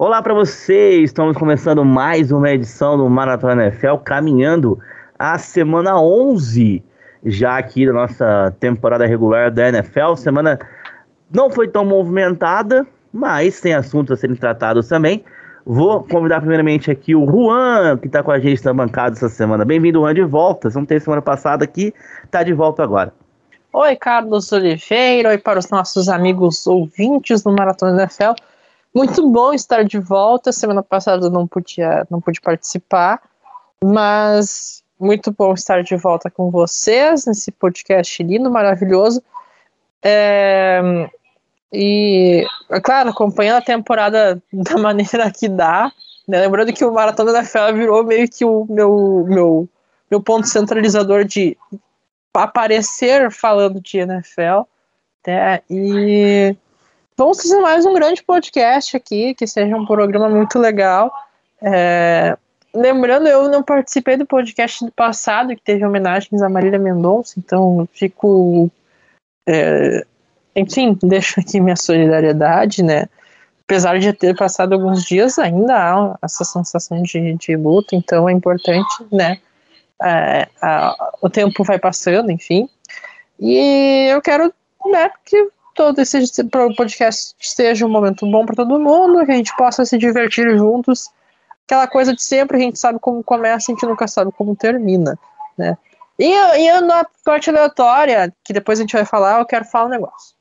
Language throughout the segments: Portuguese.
Olá para vocês, estamos começando mais uma edição do Maratona NFL, caminhando a semana 11 já aqui da nossa temporada regular da NFL. Semana não foi tão movimentada, mas tem assuntos a serem tratados também. Vou convidar primeiramente aqui o Juan, que está com a gente na bancada essa semana. Bem-vindo, Juan, de volta. Você não teve semana passada aqui, está de volta agora. Oi, Carlos Oliveira. Oi para os nossos amigos ouvintes do Maratona NFL. Muito bom estar de volta. Semana passada não podia, não pude participar, mas muito bom estar de volta com vocês nesse podcast lindo, maravilhoso. É, e, é claro, acompanhando a temporada da maneira que dá. Né? Lembrando que o Maratona da Fé virou meio que o meu, meu, meu ponto centralizador de aparecer falando de NFL. Né? E vamos fazer mais um grande podcast aqui, que seja um programa muito legal. É, lembrando, eu não participei do podcast do passado, que teve homenagens a Marília Mendonça, então fico. É, enfim, deixo aqui minha solidariedade, né? Apesar de ter passado alguns dias, ainda há essa sensação de, de luto, então é importante, né? É, a, o tempo vai passando, enfim. E eu quero né, que todo esse podcast seja um momento bom para todo mundo, que a gente possa se divertir juntos aquela coisa de sempre, a gente sabe como começa, a gente nunca sabe como termina, né? E, e na parte aleatória, que depois a gente vai falar, eu quero falar um negócio.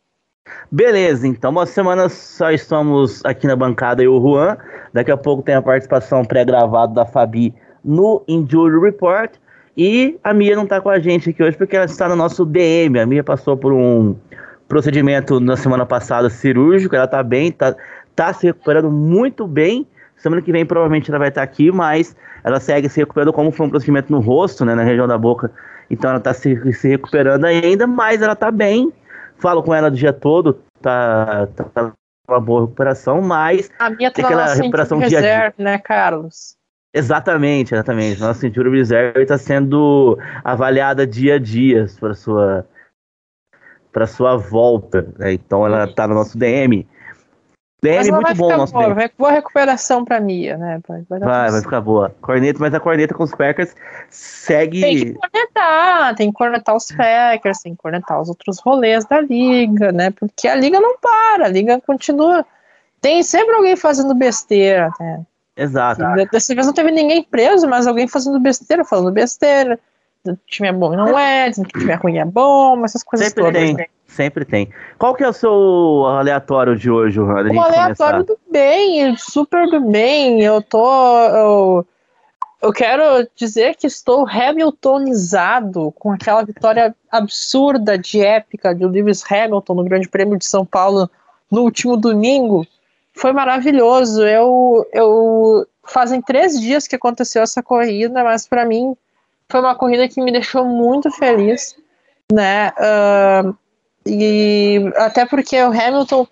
Beleza, então uma semana só estamos aqui na bancada e o Juan. Daqui a pouco tem a participação pré-gravada da Fabi no Injury Report. E a Mia não está com a gente aqui hoje porque ela está no nosso DM. A Mia passou por um procedimento na semana passada cirúrgico, ela está bem, está tá se recuperando muito bem. Semana que vem provavelmente ela vai estar aqui, mas ela segue se recuperando como foi um procedimento no rosto, né, na região da boca. Então ela está se, se recuperando ainda, mas ela está bem. Falo com ela o dia todo, tá, tá, tá uma boa recuperação, mas a minha tá aquela recuperação dia a dia. né, Carlos? Exatamente, exatamente. Nossa cintura reserve está sendo avaliada dia a dia para sua para sua volta. Né? Então ela está no nosso DM. DM muito bom nosso boa, Vai boa recuperação pra Mia, né? Vai, vai, vai, vai, ficar boa. Corneta, mas a corneta com os Packers segue. Tem que cornetar, tem que cornetar os Packers, tem que cornetar os outros rolês da liga, né? Porque a liga não para, a liga continua. Tem sempre alguém fazendo besteira, né? Exato. Dessa vez não teve ninguém preso, mas alguém fazendo besteira, falando besteira. O time é bom não é, o time é ruim é bom, essas coisas sempre todas. Tem. Né? Sempre tem. Qual que é o seu aleatório de hoje, Randa? O aleatório começar? do bem, super do bem. Eu tô. Eu, eu quero dizer que estou Hamiltonizado com aquela vitória absurda de épica de Lewis Hamilton no Grande Prêmio de São Paulo no último domingo. Foi maravilhoso. Eu, eu fazem três dias que aconteceu essa corrida, mas para mim foi uma corrida que me deixou muito feliz, né? Uh, e até porque o Hamilton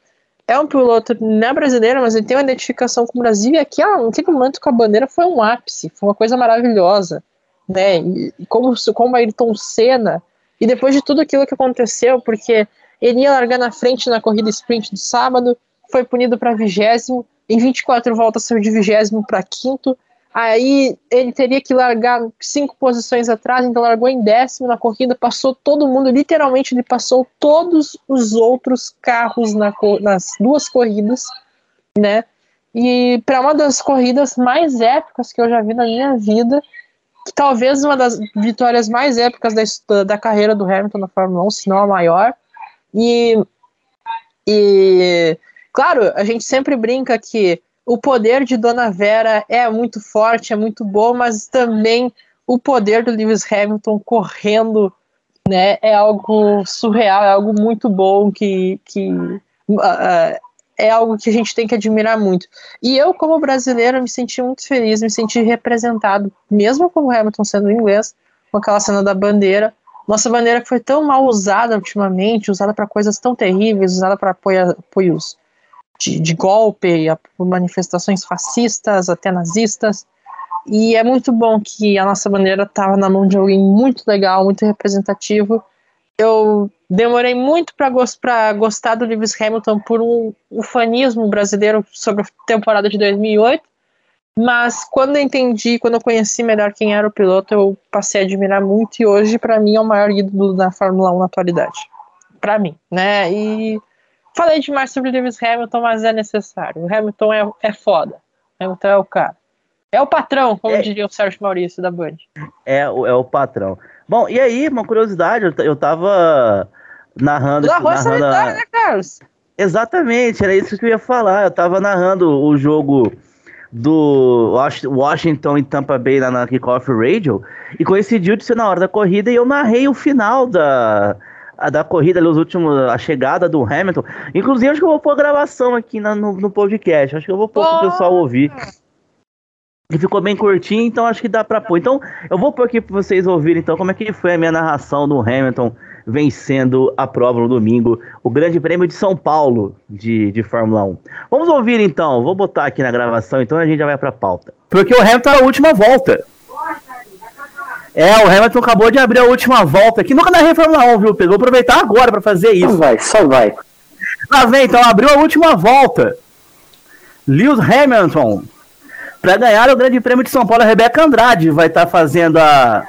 é um piloto não é brasileiro, mas ele tem uma identificação com o Brasil e aquele, aquele momento com a bandeira foi um ápice, foi uma coisa maravilhosa, né? E como, como Ayrton Senna, e depois de tudo aquilo que aconteceu, porque ele ia largar na frente na corrida sprint do sábado, foi punido para vigésimo, em 24 voltas saiu de vigésimo para quinto, Aí ele teria que largar cinco posições atrás, então largou em décimo na corrida, passou todo mundo, literalmente ele passou todos os outros carros na, nas duas corridas, né? E para uma das corridas mais épicas que eu já vi na minha vida, que talvez uma das vitórias mais épicas da, da carreira do Hamilton na Fórmula 1, se não a maior. E, e claro, a gente sempre brinca que o poder de Dona Vera é muito forte, é muito bom, mas também o poder do Lewis Hamilton correndo né, é algo surreal, é algo muito bom que, que uh, é algo que a gente tem que admirar muito. E eu, como brasileiro, me senti muito feliz, me senti representado, mesmo com o Hamilton sendo inglês, com aquela cena da bandeira. Nossa bandeira que foi tão mal usada ultimamente, usada para coisas tão terríveis, usada para apoios de, de golpe, a, manifestações fascistas, até nazistas. E é muito bom que a nossa bandeira estava na mão de alguém muito legal, muito representativo. Eu Demorei muito para gost, gostar do Lewis Hamilton por um ufanismo brasileiro sobre a temporada de 2008, mas quando eu entendi, quando eu conheci melhor quem era o piloto, eu passei a admirar muito e hoje para mim é o maior ídolo da Fórmula 1 na atualidade. Para mim, né? E falei demais sobre o Lewis Hamilton, mas é necessário. O Hamilton é, é foda. O Hamilton é o cara. É o patrão, como é, diria o Sérgio Maurício da Band. É, é o patrão. Bom, e aí, uma curiosidade, eu, eu tava narrando. Da rua narrando a... né, Carlos? Exatamente, era isso que eu ia falar. Eu tava narrando o jogo do Washington e Tampa Bay lá na Kickoff Radio e coincidiu de ser na hora da corrida e eu narrei o final da, da corrida, ali, os últimos, a chegada do Hamilton. Inclusive, acho que eu vou pôr a gravação aqui na, no, no podcast. Acho que eu vou pôr para o pessoal ouvir. E ficou bem curtinho, então acho que dá pra pôr. Então, eu vou pôr aqui pra vocês ouvirem, então, como é que foi a minha narração do Hamilton vencendo a prova no domingo, o Grande Prêmio de São Paulo de, de Fórmula 1. Vamos ouvir, então. Vou botar aqui na gravação, então a gente já vai pra pauta. Porque o Hamilton é a última volta. É, o Hamilton acabou de abrir a última volta aqui. Nunca narrei Fórmula 1, viu, Pedro? Vou aproveitar agora para fazer isso. Só vai, só vai. Lá vem, então, abriu a última volta. Lewis Hamilton para ganhar o Grande Prêmio de São Paulo, a Rebeca Andrade vai estar tá fazendo a,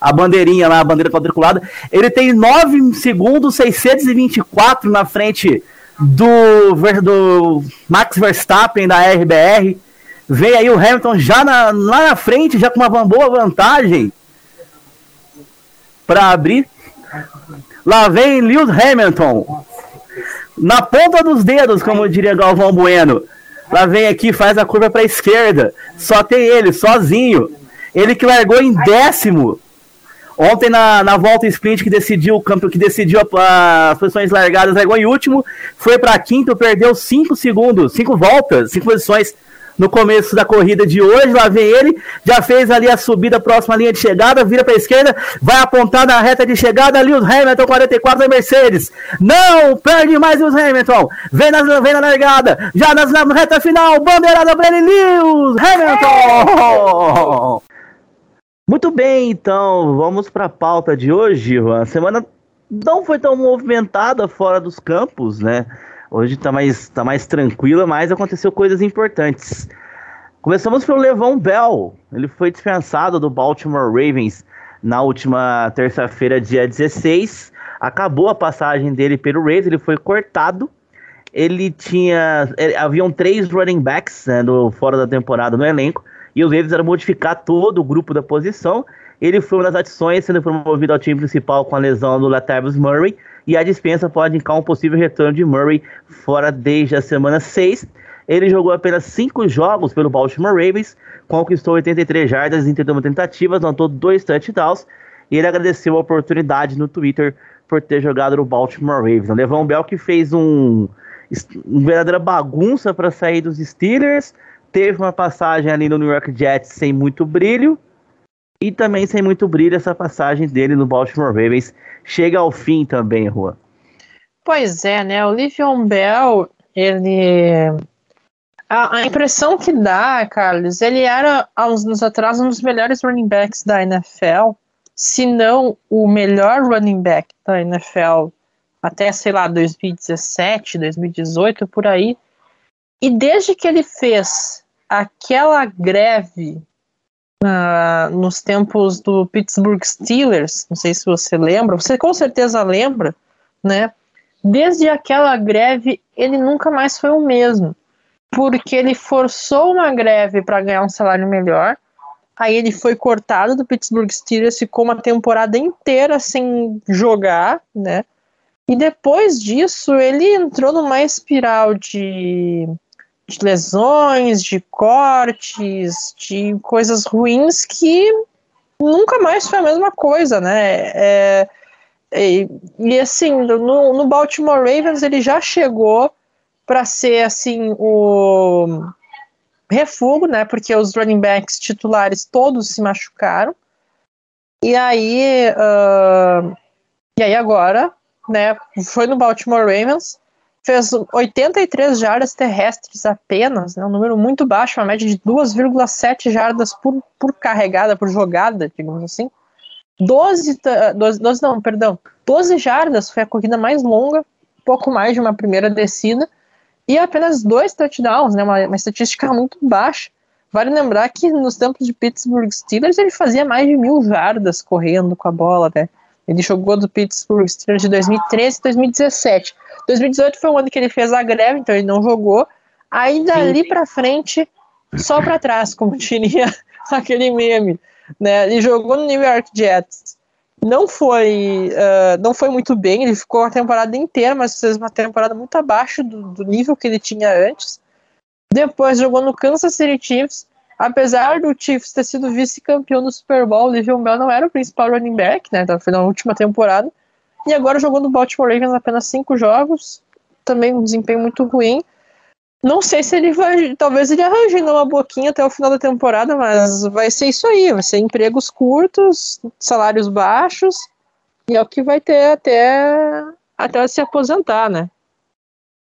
a bandeirinha lá, a bandeira quadriculada. Ele tem 9 segundos 624 na frente do, do Max Verstappen da RBR. Vem aí o Hamilton já na, lá na frente, já com uma boa vantagem para abrir. Lá vem Lewis Hamilton. Na ponta dos dedos, como diria Galvão Bueno. Lá vem aqui, faz a curva para a esquerda. Só tem ele, sozinho. Ele que largou em décimo. Ontem na, na volta sprint que decidiu o campo, que decidiu a, as posições largadas, largou em último, foi para quinto, perdeu cinco segundos, cinco voltas, cinco posições no começo da corrida de hoje. Lá vem ele, já fez ali a subida próxima à linha de chegada, vira para a esquerda, vai apontar na reta de chegada. o Hamilton, 44 da Mercedes. Não perde mais o Hamilton. Vem na, vem na largada, já na, na reta final, bandeirada para ele, Lewis Hamilton. Muito bem, então vamos para a pauta de hoje. A semana não foi tão movimentada fora dos campos, né? Hoje tá mais, tá mais tranquila, mas aconteceu coisas importantes. Começamos pelo Levon Bell. Ele foi dispensado do Baltimore Ravens na última terça-feira, dia 16. Acabou a passagem dele pelo Ravens, ele foi cortado. Ele tinha. Ele, haviam três running backs né, no, fora da temporada no elenco. E os Ravens eram modificar todo o grupo da posição. Ele foi uma das adições, sendo promovido ao time principal com a lesão do Latavius Murray e a dispensa pode indicar um possível retorno de Murray fora desde a semana 6. Ele jogou apenas 5 jogos pelo Baltimore Ravens, conquistou 83 jardas em 31 tentativas, anotou dois touchdowns e ele agradeceu a oportunidade no Twitter por ter jogado no Baltimore Ravens. O Levão Bell que fez um, uma verdadeira bagunça para sair dos Steelers, teve uma passagem ali no New York Jets sem muito brilho, e também sem muito brilho essa passagem dele no Baltimore Ravens chega ao fim também, Juan. Pois é, né? O Livion Bell, ele. A, a, impressão que dá, Carlos, ele era há uns anos atrás um dos melhores running backs da NFL, se não o melhor running back da NFL até, sei lá, 2017, 2018, por aí. E desde que ele fez aquela greve nos tempos do Pittsburgh Steelers, não sei se você lembra, você com certeza lembra, né? Desde aquela greve, ele nunca mais foi o mesmo, porque ele forçou uma greve para ganhar um salário melhor. Aí ele foi cortado do Pittsburgh Steelers, ficou uma temporada inteira sem jogar, né? E depois disso, ele entrou numa espiral de de lesões, de cortes, de coisas ruins que nunca mais foi a mesma coisa, né? É, e, e, assim, no, no, Baltimore Ravens ele já chegou para ser assim o refúgio, né? Porque os running backs titulares todos se machucaram. E aí, uh, e aí agora, né? Foi no Baltimore Ravens fez 83 jardas terrestres apenas, né, um número muito baixo, uma média de 2,7 jardas por, por carregada, por jogada, digamos assim. 12, 12, 12 não, perdão, 12 jardas foi a corrida mais longa, pouco mais de uma primeira descida, e apenas dois touchdowns, né, uma, uma estatística muito baixa. Vale lembrar que nos tempos de Pittsburgh Steelers ele fazia mais de mil jardas correndo com a bola, né? Ele jogou do Pittsburgh Steelers de 2013 e 2017. 2018 foi o ano que ele fez a greve, então ele não jogou. Aí dali para frente, só para trás, como diria aquele meme, né? Ele jogou no New York Jets. Não foi, uh, não foi muito bem, ele ficou a temporada inteira, mas fez uma temporada muito abaixo do, do nível que ele tinha antes. Depois jogou no Kansas City Chiefs. Apesar do Chiefs ter sido vice-campeão do Super Bowl, o Le'Veon Bell não era o principal running back, né? Foi na última temporada. E agora jogou no Baltimore Ravens apenas cinco jogos. Também um desempenho muito ruim. Não sei se ele vai. Talvez ele arranje uma boquinha até o final da temporada, mas vai ser isso aí. Vai ser empregos curtos, salários baixos. E é o que vai ter até, até se aposentar, né?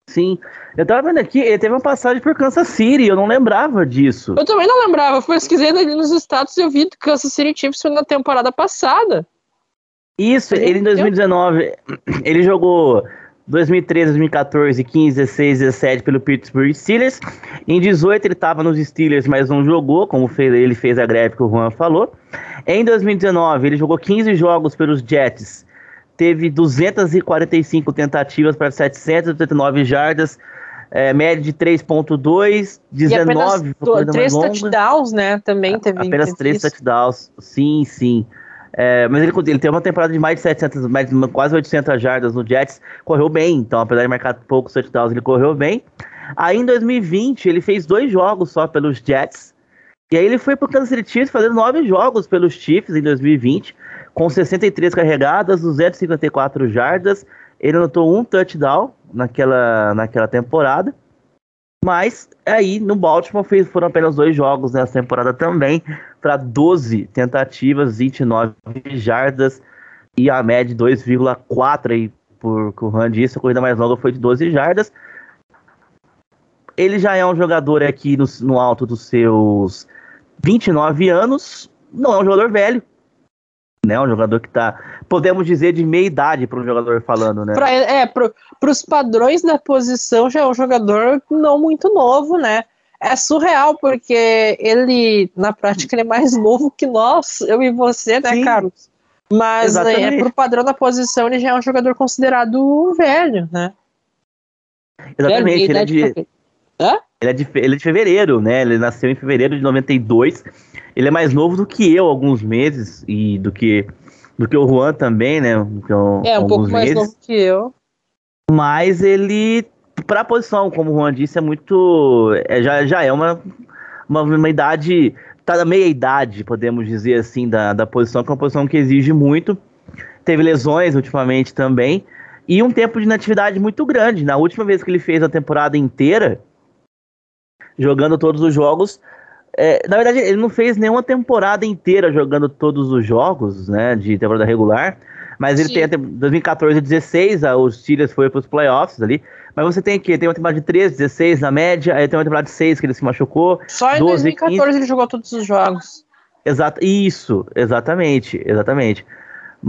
Sim. Eu tava vendo aqui, ele teve uma passagem por Kansas City, eu não lembrava disso. Eu também não lembrava, pesquisei ali nos status e eu vi que Kansas City Chiefs foi na temporada passada. Isso, ele em 2019, ele jogou 2013, 2014, 15, 16, 17 pelo Pittsburgh Steelers. Em 18 ele estava nos Steelers, mas não jogou, como fez, ele fez a greve que o Juan falou. Em 2019 ele jogou 15 jogos pelos Jets teve 245 tentativas para 789 jardas, é, média de 3.2, 19 foi três touchdowns, né? Também teve. Apenas três touchdowns, sim, sim. É, mas ele, ele teve uma temporada de mais de 700, mais, quase 800 jardas no Jets, correu bem, então apesar de marcar poucos touchdowns, ele correu bem. Aí em 2020 ele fez dois jogos só pelos Jets, e aí ele foi pro Kansas City Chiefs fazendo nove jogos pelos Chiefs em 2020, com 63 carregadas, 254 jardas. Ele anotou um touchdown naquela, naquela temporada. Mas aí no Baltimore fez, foram apenas dois jogos nessa temporada também, para 12 tentativas, 29 jardas e a média de 2,4 aí por que o Juan disse, a corrida mais longa foi de 12 jardas. Ele já é um jogador aqui no, no alto dos seus 29 anos, não é um jogador velho, né? Um jogador que tá, podemos dizer, de meia idade para um jogador falando, né? Pra, é, para os padrões da posição já é um jogador não muito novo, né? É surreal, porque ele, na prática, ele é mais novo que nós, eu e você, né, Sim, Carlos? Mas é, pro padrão da posição, ele já é um jogador considerado velho, né? Exatamente, velho, ele, é de, Hã? Ele, é de, ele é de fevereiro, né? Ele nasceu em fevereiro de 92 ele é mais novo do que eu, alguns meses, e do que do que o Juan também, né? Então, é, um pouco mais novo que eu. Mas ele, para a posição, como o Juan disse, é muito. É, já, já é uma, uma, uma idade. Tá na meia idade, podemos dizer assim, da, da posição, que é uma posição que exige muito. Teve lesões ultimamente também. E um tempo de inatividade muito grande. Na última vez que ele fez a temporada inteira, jogando todos os jogos, é, na verdade, ele não fez nenhuma temporada inteira jogando todos os jogos, né, de temporada regular. Mas ele Sim. tem 2014 e 16, os Steelers foi para os playoffs ali. Mas você tem aqui, tem uma temporada de 13, 16 na média, aí tem uma temporada de 6 que ele se machucou. Só em 12, 2014 15. ele jogou todos os jogos. Exato, isso, exatamente, exatamente.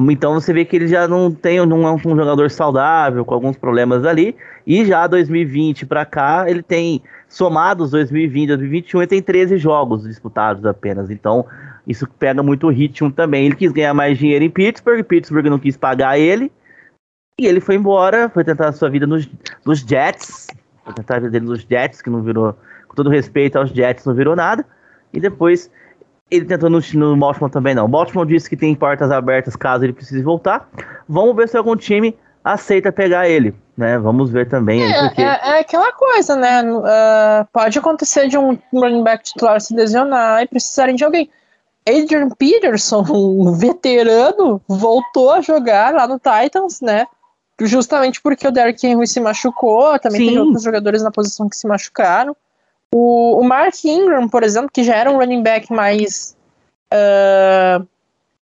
Então você vê que ele já não tem não é um jogador saudável, com alguns problemas ali. E já 2020 para cá, ele tem somados 2020 e 2021, ele tem 13 jogos disputados apenas. Então, isso pega muito o ritmo também. Ele quis ganhar mais dinheiro em Pittsburgh, Pittsburgh não quis pagar ele. E ele foi embora, foi tentar a sua vida nos, nos Jets. Foi tentar a vida dele nos Jets, que não virou, com todo respeito aos Jets, não virou nada. E depois ele tentou no, no Baltimore também não. O Baltimore disse que tem portas abertas caso ele precise voltar. Vamos ver se algum time aceita pegar ele, né? Vamos ver também. É, porque... é, é aquela coisa, né? Uh, pode acontecer de um running back titular se lesionar e precisarem de alguém. Adrian Peterson, um veterano, voltou a jogar lá no Titans, né? Justamente porque o Derrick Henry se machucou, também Sim. tem outros jogadores na posição que se machucaram. O, o Mark Ingram, por exemplo, que já era um running back mais uh,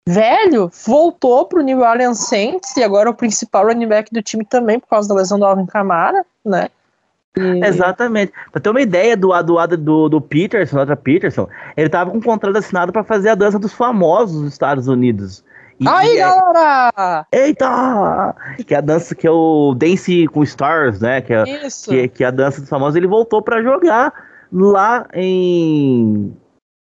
velho, voltou para o New Orleans Saints e agora é o principal running back do time também por causa da lesão do Alvin Kamara, né? E... Exatamente. Pra ter uma ideia do lado do, do Peterson, outra Peterson, ele tava com um contrato assinado para fazer a dança dos famosos dos Estados Unidos. E, Aí, é... galera! Eita! Que é a dança que é o Dance com Stars, né? Que é, Isso. Que, que é a dança dos famosos. Ele voltou para jogar lá em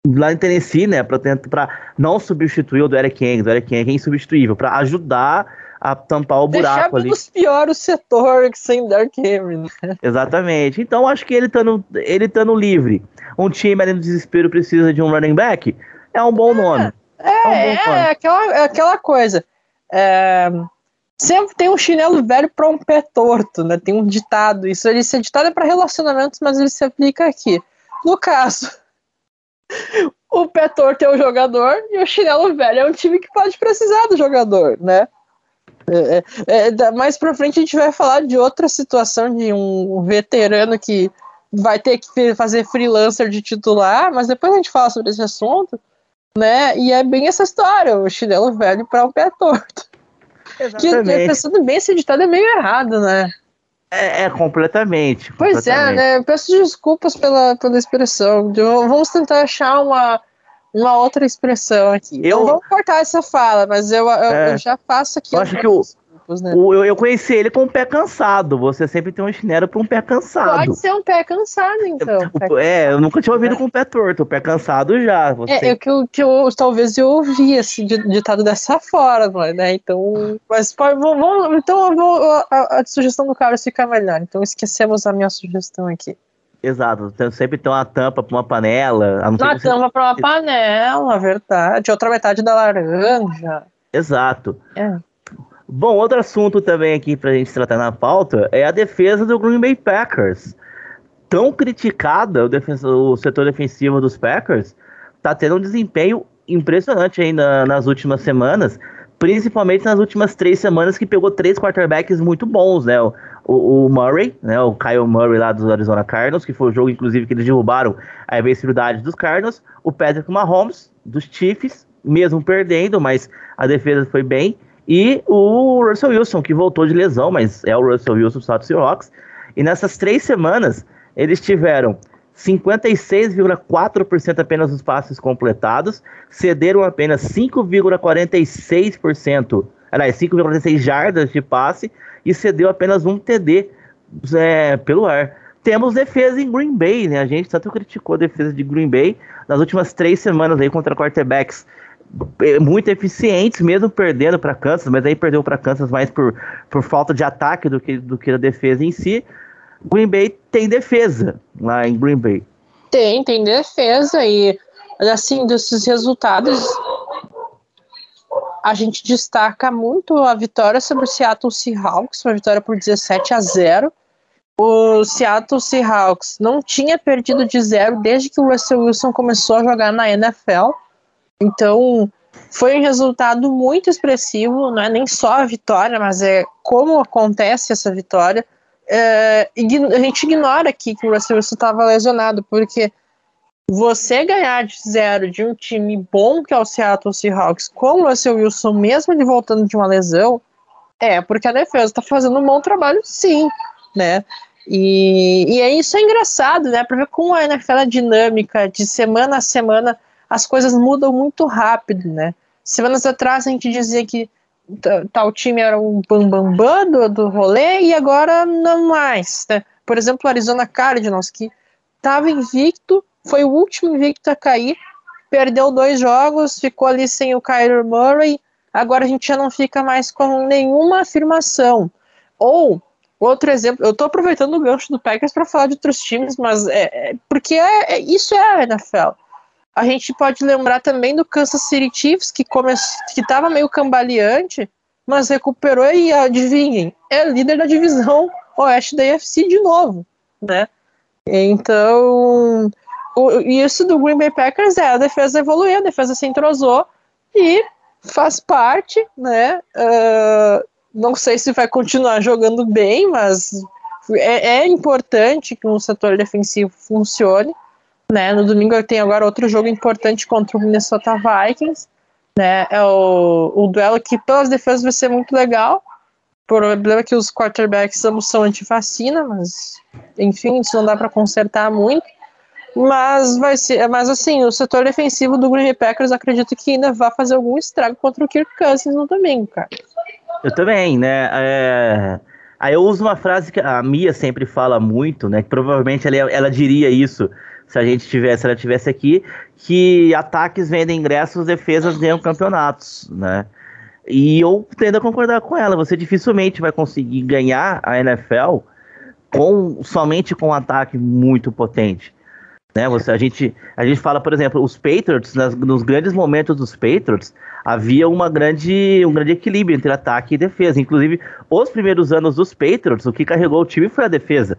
lá em Tennessee, né, para tentar não substituir o do Eric Yang, do Eric Yang é insubstituível, para ajudar a tampar o buraco ali. Deixar pior o setor sem Dark Henry. Né? Exatamente. Então acho que ele estando ele estando livre, um time ali no desespero precisa de um running back, é um bom é, nome. É, é, um é, é aquela, é aquela coisa. É, sempre tem um chinelo velho para um pé torto, né? Tem um ditado. Isso ele esse ditado é para relacionamentos, mas ele se aplica aqui. No caso, o pé torto é o jogador e o chinelo velho é um time que pode precisar do jogador, né? É, é, é mais pra frente a gente vai falar de outra situação de um veterano que vai ter que fazer freelancer de titular, mas depois a gente fala sobre esse assunto, né? E é bem essa história, o chinelo velho para o pé torto. Exatamente. Que, pensando bem, esse ditado é meio errado, né? É, é completamente. Pois completamente. é, né? Peço desculpas pela, pela expressão. Vamos tentar achar uma, uma outra expressão aqui. Eu, não vamos cortar essa fala, mas eu, eu, é, eu já faço aqui. Eu acho que o, né? O, eu, eu conheci ele com um pé cansado. Você sempre tem um chinelo para um pé cansado. Pode ser um pé cansado, então. O, é, eu nunca tinha ouvido com o pé torto. O pé cansado já. Você... É, é que, eu, que eu talvez eu ouvi esse ditado dessa forma, né? Então, mas pode, vamos, então vou, a, a, sugestão do Carlos fica melhor. Então esquecemos a minha sugestão aqui. Exato, tem, sempre tem uma tampa para uma panela. uma tampa para uma panela, verdade. Outra metade da laranja. Exato. É. Bom, outro assunto também aqui pra gente tratar na pauta é a defesa do Green Bay Packers. Tão criticada o, o setor defensivo dos Packers, tá tendo um desempenho impressionante ainda nas últimas semanas, principalmente nas últimas três semanas que pegou três quarterbacks muito bons, né? O, o, Murray, né? O Kyle Murray lá dos Arizona Cardinals, que foi o jogo inclusive que eles derrubaram a invencibilidade dos Cardinals, o Patrick Mahomes dos Chiefs, mesmo perdendo, mas a defesa foi bem. E o Russell Wilson, que voltou de lesão, mas é o Russell Wilson do Seattle Seahawks. E nessas três semanas, eles tiveram 56,4% apenas dos passes completados, cederam apenas 5,46%, aliás, 5,46 jardas de passe e cedeu apenas um TD é, pelo ar. Temos defesa em Green Bay, né? A gente tanto criticou a defesa de Green Bay nas últimas três semanas aí contra quarterbacks muito eficientes, mesmo perdendo para Kansas, mas aí perdeu para Kansas mais por, por falta de ataque do que, do que a defesa em si. Green Bay tem defesa lá em Green Bay. Tem, tem defesa e assim, desses resultados a gente destaca muito a vitória sobre o Seattle Seahawks, uma vitória por 17 a 0. O Seattle Seahawks não tinha perdido de zero desde que o Russell Wilson começou a jogar na NFL. Então, foi um resultado muito expressivo, não é nem só a vitória, mas é como acontece essa vitória. É, a gente ignora aqui que o Russell Wilson estava lesionado, porque você ganhar de zero de um time bom que é o Seattle Seahawks com o Russell Wilson, mesmo ele voltando de uma lesão, é porque a defesa está fazendo um bom trabalho, sim, né? E, e é isso é engraçado, né? Para ver como é dinâmica, de semana a semana as coisas mudam muito rápido, né? Semanas atrás a gente dizia que tal time era um bambambam bam, bam do, do rolê e agora não mais, né? Por exemplo, o Arizona Cardinals, que estava invicto, foi o último invicto a cair, perdeu dois jogos, ficou ali sem o Kyler Murray, agora a gente já não fica mais com nenhuma afirmação. Ou, outro exemplo, eu estou aproveitando o gancho do Packers para falar de outros times, mas é, é porque é, é, isso é a NFL. A gente pode lembrar também do Kansas City Chiefs, que estava meio cambaleante, mas recuperou e adivinhem, é líder da divisão oeste da UFC de novo, né? Então, o, isso do Green Bay Packers é a defesa evoluiu, a defesa se entrosou e faz parte, né? Uh, não sei se vai continuar jogando bem, mas é, é importante que um setor defensivo funcione. Né? No domingo tem agora outro jogo importante contra o Minnesota Vikings. Né? É o, o duelo que pelas defesas vai ser muito legal. O problema é que os quarterbacks ambos são antivacina, mas enfim, isso não dá para consertar muito. Mas vai ser, mas assim, o setor defensivo do Green Bay Packers acredito que ainda vai fazer algum estrago contra o Kirk Cousins no domingo, cara. Eu também, né? É... Aí eu uso uma frase que a Mia sempre fala muito, né? Que provavelmente ela, ela diria isso se a gente tivesse, se ela tivesse aqui, que ataques vendem ingressos, defesas ganham campeonatos, né? E eu tendo a concordar com ela. Você dificilmente vai conseguir ganhar a NFL com somente com um ataque muito potente. Né? Você, a, gente, a gente fala, por exemplo, os Patriots, nas, nos grandes momentos dos Patriots, havia uma grande, um grande equilíbrio entre ataque e defesa. Inclusive, os primeiros anos dos Patriots, o que carregou o time foi a defesa.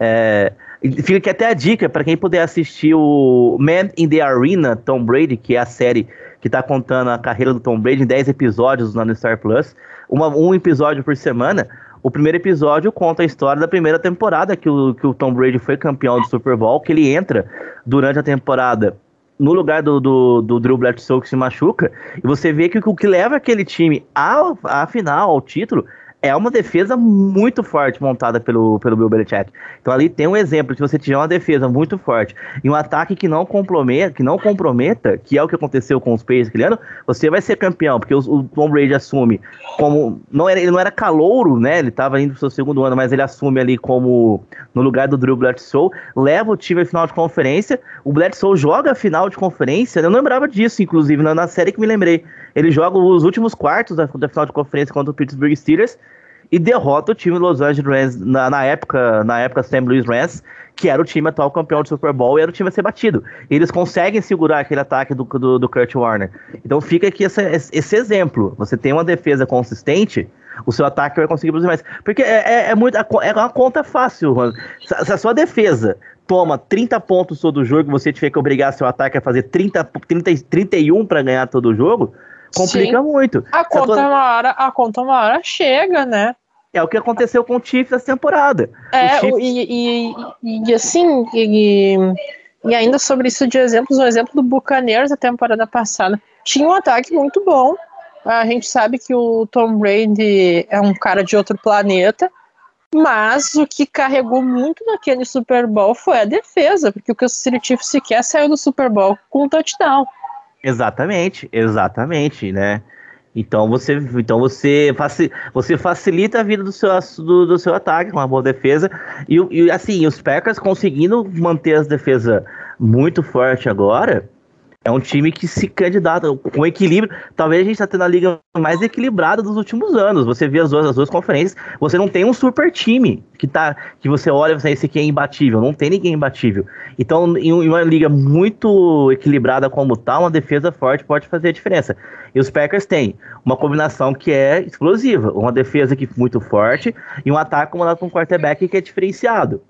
É, fica aqui até a dica para quem puder assistir o Man in the Arena, Tom Brady, que é a série que está contando a carreira do Tom Brady em 10 episódios no Star Plus, uma, um episódio por semana. O primeiro episódio conta a história da primeira temporada que o, que o Tom Brady foi campeão do Super Bowl, que ele entra durante a temporada no lugar do, do, do Drew Bledsoe que se machuca, e você vê que o que leva aquele time à, à final, ao título, é uma defesa muito forte montada pelo, pelo Bill Belichick. Então ali tem um exemplo, se você tiver uma defesa muito forte e um ataque que não comprometa, que não comprometa, que é o que aconteceu com os Pacers aquele ano, você vai ser campeão, porque o, o Tom Brady assume como não era, ele não era calouro, né? Ele estava indo pro seu segundo ano, mas ele assume ali como no lugar do Drew Bledsoe, leva o time à final de conferência. O Bledsoe joga a final de conferência, eu não lembrava disso, inclusive, na, na série que me lembrei. Ele joga os últimos quartos da, da final de conferência contra o Pittsburgh Steelers e derrota o time Los Angeles Rams na, na época, na época St. Louis Rams, que era o time atual campeão do Super Bowl e era o time a ser batido. E eles conseguem segurar aquele ataque do, do, do Kurt Warner. Então fica aqui esse, esse exemplo. Você tem uma defesa consistente, o seu ataque vai conseguir produzir mais. Porque é, é, é, muito, é uma conta fácil, mano. Se, se a sua defesa toma 30 pontos todo jogo você tiver que obrigar seu ataque a fazer 30, 30 31 para ganhar todo o jogo, complica Sim. muito. A conta, uma hora, a conta uma hora chega, né? É o que aconteceu com o Chiefs essa temporada. É, Chiefs... e, e, e, assim, e, e, ainda sobre isso de exemplos, o exemplo do Buccaneers da temporada passada. Tinha um ataque muito bom. A gente sabe que o Tom Brady é um cara de outro planeta, mas o que carregou muito naquele Super Bowl foi a defesa, porque o Kansas City Chiefs sequer saiu do Super Bowl com um touchdown. Exatamente, exatamente, né? Então você, então você, você facilita a vida do seu, do, do seu ataque com uma boa defesa. E, e assim, os Packers conseguindo manter as defesas muito forte agora, é um time que se candidata com equilíbrio. Talvez a gente está tendo a liga mais equilibrada dos últimos anos. Você vê as duas, as duas conferências, você não tem um super time que tá que você olha e você esse aqui é imbatível. Não tem ninguém imbatível. Então, em uma liga muito equilibrada como tá, uma defesa forte pode fazer a diferença. E os Packers têm uma combinação que é explosiva, uma defesa que muito forte e um ataque comandado com um quarterback que é diferenciado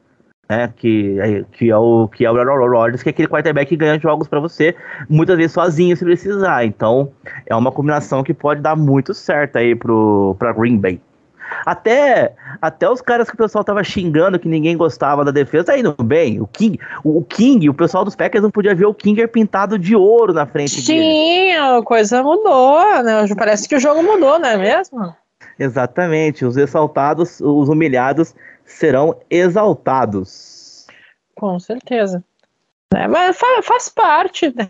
né? Que, é, que é o que é o Aaron Rodgers, que é aquele quarterback que ganha jogos para você, muitas vezes sozinho se precisar. Então, é uma combinação que pode dar muito certo aí pro para Green Bay. Até, até os caras que o pessoal tava xingando que ninguém gostava da defesa, tá indo bem. O King, o, King, o pessoal dos Packers não podia ver o Kinger pintado de ouro na frente Sim, dele. a coisa mudou, né? Parece que o jogo mudou, não é mesmo? Exatamente. Os exaltados, os humilhados serão exaltados. Com certeza. É, mas faz parte né,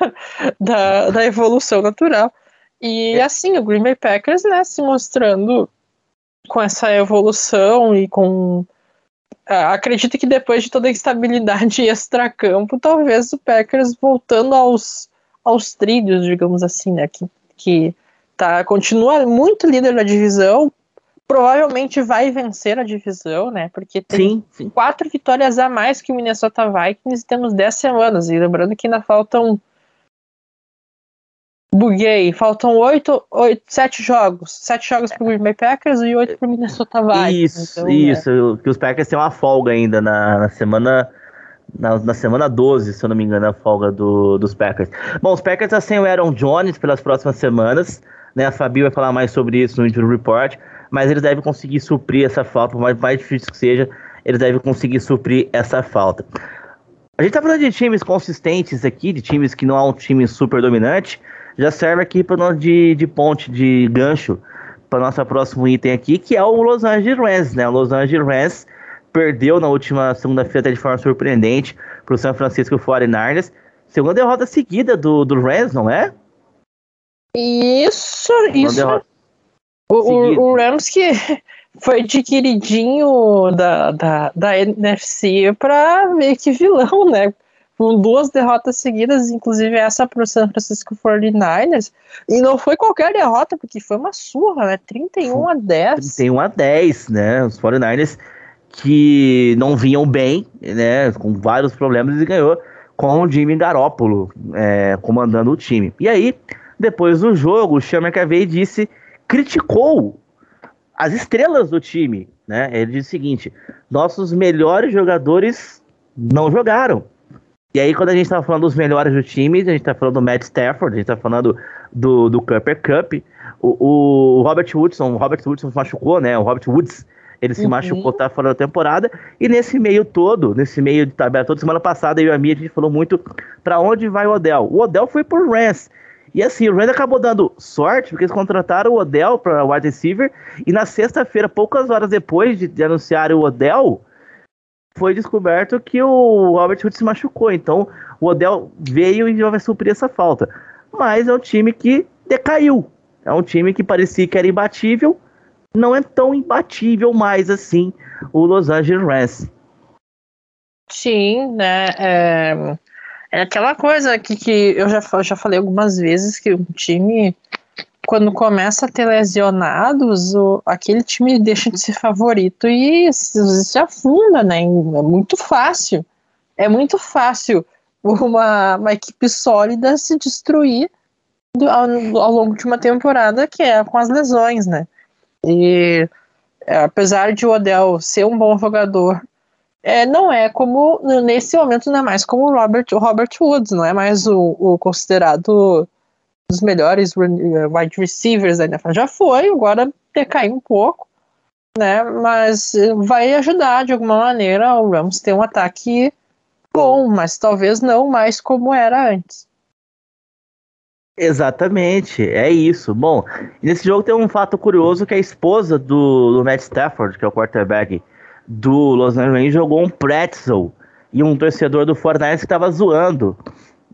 da, da evolução natural. E é. assim, o Green Bay Packers, né, se mostrando com essa evolução e com. Uh, acredito que depois de toda a instabilidade extra-campo, talvez o Packers voltando aos, aos trilhos, digamos assim, né? Que, que tá, continua muito líder da divisão, provavelmente vai vencer a divisão, né? Porque tem sim, sim. quatro vitórias a mais que o Minnesota Vikings e temos dez semanas. E lembrando que ainda faltam. Buguei, faltam oito, oito, sete jogos. Sete jogos para o Green Bay Packers e oito para o Minnesota Vikings. Isso, então, isso. É. Que os Packers têm uma folga ainda na, na semana. Na, na, semana 12, se eu não me engano, a folga do, dos Packers. Bom, os Packers sem o Aaron Jones pelas próximas semanas. Né? A Fabi vai falar mais sobre isso no Injury Report mas eles devem conseguir suprir essa falta, por mais, mais difícil que seja, eles devem conseguir suprir essa falta. A gente tá falando de times consistentes aqui, de times que não há um time super dominante, já serve aqui para nós de, de ponte, de gancho, para nosso próximo item aqui, que é o Los Angeles Rams, né? O Los Angeles Rams perdeu na última segunda-feira de forma surpreendente para o San Francisco 49ers. Segunda derrota seguida do, do Rams, não é? Isso, isso. O, o, o, Rams que foi de queridinho da, da, da NFC para meio que vilão, né? Com duas derrotas seguidas, inclusive essa para o San Francisco 49ers. E não foi qualquer derrota, porque foi uma surra, né? 31 a 10. 31 a 10, né? Os 49ers que não vinham bem, né? Com vários problemas e ganhou com o Jimmy Garoppolo é, comandando o time. E aí, depois do jogo, o Sean McAvey disse, criticou as estrelas do time, né? Ele disse o seguinte: nossos melhores jogadores não jogaram. E aí, quando a gente estava falando dos melhores do time, a gente está falando do Matt Stafford, a gente está falando do, do Cooper Cup, o, o Robert Woodson, o Robert Woodson se machucou, né? O Robert Woods ele se uhum. machucou, tá fora da temporada. E nesse meio todo, nesse meio de tabela toda semana passada, eu e a Mia, a gente falou muito para onde vai o Odell. O Odell foi por Rams. E assim, o Rams acabou dando sorte, porque eles contrataram o Odell para wide receiver. E na sexta-feira, poucas horas depois de, de anunciar o Odell, foi descoberto que o Robert Woods se machucou. Então, o Odell veio e já vai suprir essa falta. Mas é um time que decaiu. É um time que parecia que era imbatível, não é tão imbatível mais assim o Los Angeles Rams. Sim, né? É, é aquela coisa que, que eu já, já falei algumas vezes que o time, quando começa a ter lesionados, o, aquele time deixa de ser favorito e se, se afunda, né? É muito fácil. É muito fácil uma, uma equipe sólida se destruir do, ao, ao longo de uma temporada que é com as lesões, né? E é, apesar de o Odell ser um bom jogador, é, não é como, nesse momento, não é mais como Robert, o Robert Woods, não é mais o, o considerado dos melhores wide receivers da NFL. Já foi, agora decaiu um pouco, né? Mas vai ajudar de alguma maneira o Rams ter um ataque bom, mas talvez não mais como era antes. Exatamente, é isso. Bom, nesse jogo tem um fato curioso que a esposa do, do Matt Stafford, que é o quarterback do Los Angeles Rams, jogou um pretzel e um torcedor do Fortnite que estava zoando.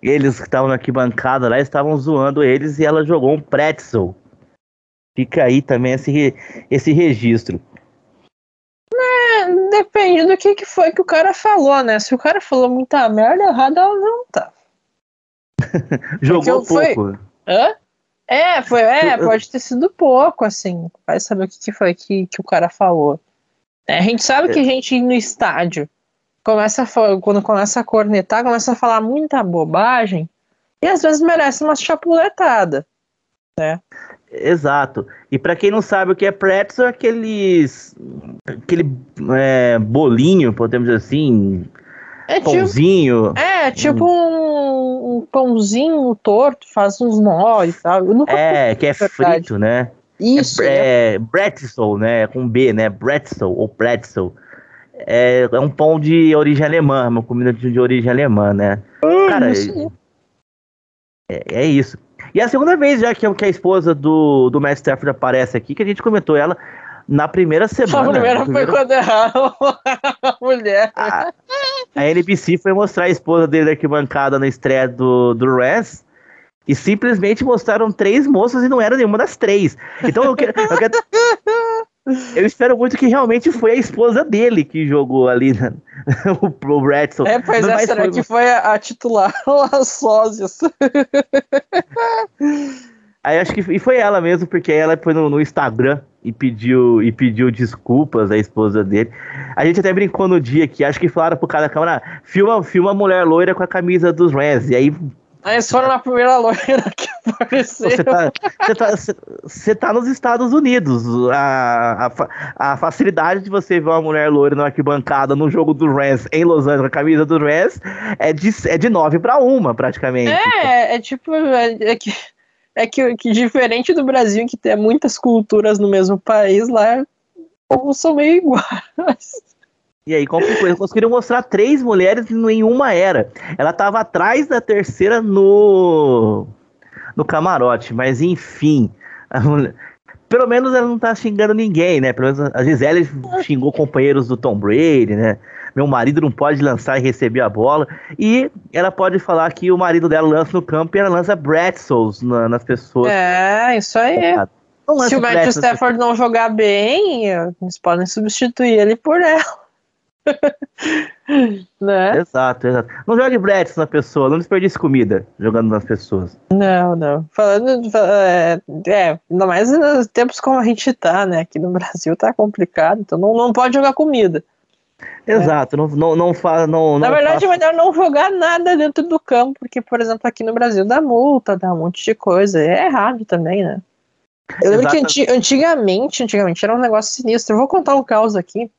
Eles que estavam na arquibancada lá estavam zoando eles e ela jogou um pretzel. Fica aí também esse, esse registro. É, depende do que, que foi que o cara falou, né? Se o cara falou muita merda, errada ela não tá. Jogou pouco. Foi... Hã? É, foi, é, pode ter sido pouco, assim. Vai saber o que, que foi que, que o cara falou. É, a gente sabe que a gente no estádio começa a, quando começa a cornetar, começa a falar muita bobagem e às vezes merece uma chapuletada, né? Exato. E para quem não sabe o que é pretzel, é aqueles aquele é, bolinho, podemos dizer assim, é tipo pãozinho. Tipo, é, tipo um, um, pãozinho torto, faz uns nó e tal. é, que é frito, né? Isso. É, é, Bretzel, né? Com B, né? Bretzel ou Pretzel. É, é um pão de origem alemã, uma comida de origem alemã, né? Hum, Cara, é, é, isso. E é a segunda vez já que, que a esposa do, do Matt Stafford aparece aqui, que a gente comentou ela na primeira semana. A primeira, foi quando erraram a mulher. A, a NBC foi mostrar a esposa dele da arquibancada na estreia do, do Rams e simplesmente mostraram três moças e não era nenhuma das três. Então eu quero, eu, quero, eu espero muito que realmente foi a esposa dele que jogou ali né? o Redson. É, pois é, será foi... que foi a, a titular as sósias? Aí acho que e foi ela mesmo, porque ela foi no, no, Instagram e pediu e pediu desculpas à esposa dele. A gente até brincou no dia que acho que falaram pro cara da câmera, filma, filma a mulher loira com a camisa dos Rams. E aí. Aí eles foram na primeira loira que apareceu. Você tá, você tá, você tá nos Estados Unidos. A, a, a, facilidade de você ver uma mulher loira na arquibancada no jogo do Rams em Los Angeles, com a camisa do Rams, é de, é de 9 para 1, praticamente. É, é tipo. É, é que é que, que diferente do Brasil, que tem muitas culturas no mesmo país, lá povos são meio iguais. E aí complicou. Eles conseguiram mostrar três mulheres e nenhuma era. Ela estava atrás da terceira no no camarote, mas enfim. Mulher... pelo menos ela não tá xingando ninguém, né? Pelo menos a Gisele xingou companheiros do Tom Brady, né? Meu marido não pode lançar e receber a bola. E ela pode falar que o marido dela lança no campo e ela lança pretzels na, nas pessoas. É, isso aí. Se o Matthew Stafford não jogar bem, eles podem substituir ele por ela. né? Exato, exato. Não jogue Bretts na pessoa, não desperdice comida jogando nas pessoas. Não, não. Falando. É, é, ainda mais nos tempos como a gente tá, né? Aqui no Brasil tá complicado, então não, não pode jogar comida. Exato, é. não, não, não faz. Não, Na não verdade, faça... é melhor não jogar nada dentro do campo, porque, por exemplo, aqui no Brasil dá multa, dá um monte de coisa. É errado também, né? Eu lembro Exato. que antigamente, antigamente era um negócio sinistro. Eu vou contar um caos aqui.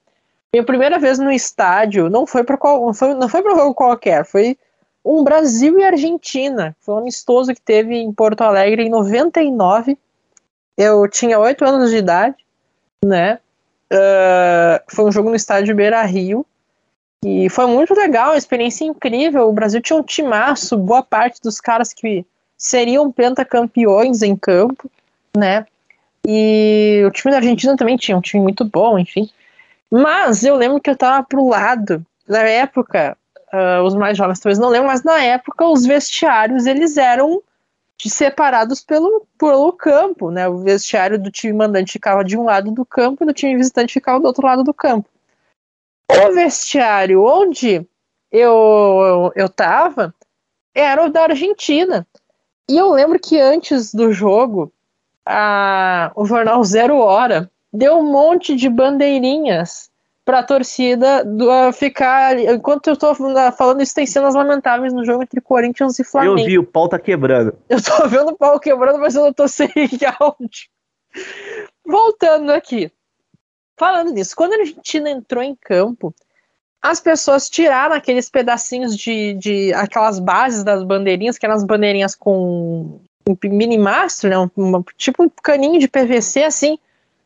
Minha primeira vez no estádio não foi para qual, foi, não foi para jogo qualquer, foi um Brasil e Argentina. Foi um amistoso que teve em Porto Alegre em 99. Eu tinha oito anos de idade, né? Uh, foi um jogo no estádio Beira Rio. E foi muito legal, uma experiência incrível. O Brasil tinha um timaço, boa parte dos caras que seriam pentacampeões em campo, né? E o time da Argentina também tinha um time muito bom, enfim. Mas eu lembro que eu tava pro lado, na época, uh, os mais jovens talvez não lembram, mas na época os vestiários eles eram separados pelo, pelo campo, né? O vestiário do time mandante ficava de um lado do campo e do time visitante ficava do outro lado do campo. O vestiário onde eu, eu tava era o da Argentina. E eu lembro que antes do jogo, a, o jornal Zero Hora deu um monte de bandeirinhas para a torcida do, uh, ficar. Enquanto eu tô falando isso, tem cenas lamentáveis no jogo entre Corinthians e Flamengo. Eu vi, o pau tá quebrando. Eu tô vendo o pau quebrando, mas eu não tô sem áudio. Voltando aqui. Falando nisso, quando a Argentina entrou em campo, as pessoas tiraram aqueles pedacinhos de, de aquelas bases das bandeirinhas, que eram as bandeirinhas com um mini mastro, né? Um, tipo um caninho de PVC assim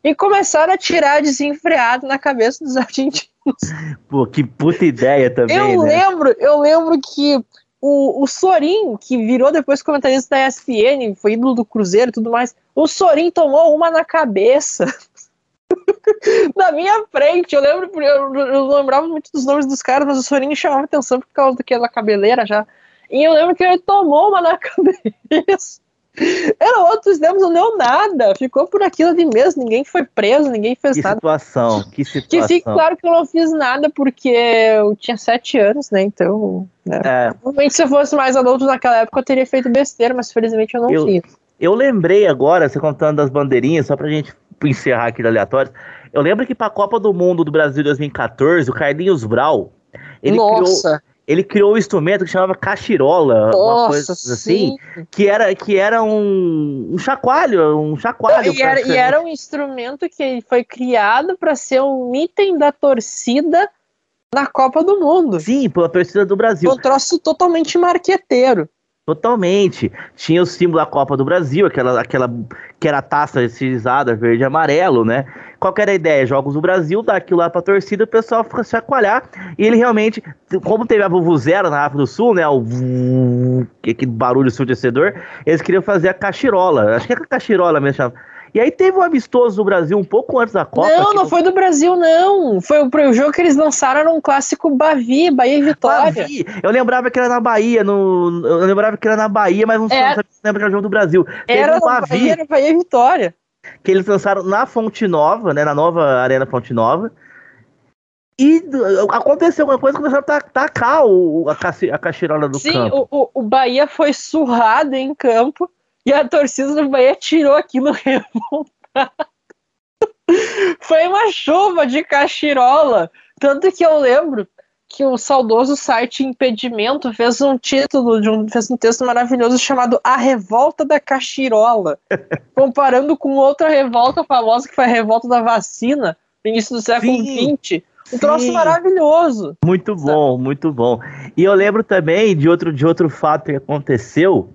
e começaram a tirar desenfreado na cabeça dos argentinos. Pô, que puta ideia também. Eu né? lembro, eu lembro que o, o Sorin, que virou depois comentarista da ESPN, foi ídolo do Cruzeiro e tudo mais, o Sorin tomou uma na cabeça. na minha frente, eu lembro, eu, eu não lembrava muito dos nomes dos caras, mas o Sorin chamava atenção por causa daquela cabeleira já. E eu lembro que ele tomou uma na cabeça. Era outros tempos, não deu nada. Ficou por aquilo ali mesmo. Ninguém foi preso, ninguém fez que nada. Situação, que situação. Que fique claro que eu não fiz nada porque eu tinha sete anos, né? Então. Né? É. Provavelmente se eu fosse mais adulto naquela época eu teria feito besteira, mas felizmente eu não eu, fiz. Eu lembrei agora, você contando das bandeirinhas, só pra gente encerrar aqui aleatório. Eu lembro que pra Copa do Mundo do Brasil 2014, o Carlinhos Brau. Ele Nossa. criou ele criou um instrumento que chamava cachirola, Nossa, uma coisa assim, que era, que era um, um chacoalho, um chacoalho. E era, e era um instrumento que foi criado para ser um item da torcida na Copa do Mundo. Sim, pela torcida do Brasil. Um troço totalmente marqueteiro. Totalmente. Tinha o símbolo da Copa do Brasil, aquela, aquela que era a taça estilizada verde e amarelo, né? Qual era a ideia? Jogos do Brasil, dá aquilo lá pra torcida, o pessoal fica chacoalhar. E ele realmente, como teve a Vuvuzela na África do Sul, né? O aquele barulho surdecedor, eles queriam fazer a cachirola. Acho que é a cachirola mesmo chamava e aí teve um amistoso do Brasil um pouco antes da Copa. Não, não foi do Brasil, não. Foi o, o jogo que eles lançaram era um clássico Bavi, Bahia e Vitória. Bavi. Eu lembrava que era na Bahia, no, eu lembrava que era na Bahia, mas não é. sabia se lembra que era o jogo do Brasil. Era um Bavi. Bahia, era Bahia e Vitória. Que eles lançaram na Fonte Nova, né? Na nova Arena Fonte Nova. E aconteceu alguma coisa, começaram a tacar o, a, a cachirola do Sim, campo. Sim, o, o Bahia foi surrado em campo e a torcida do Bahia tirou aquilo revoltado. Foi uma chuva de cachirola. Tanto que eu lembro que o saudoso site Impedimento fez um título, de um, fez um texto maravilhoso chamado A Revolta da Cachirola, comparando com outra revolta famosa que foi a revolta da vacina, no início do século XX. Um troço maravilhoso. Muito bom, muito bom. E eu lembro também de outro, de outro fato que aconteceu,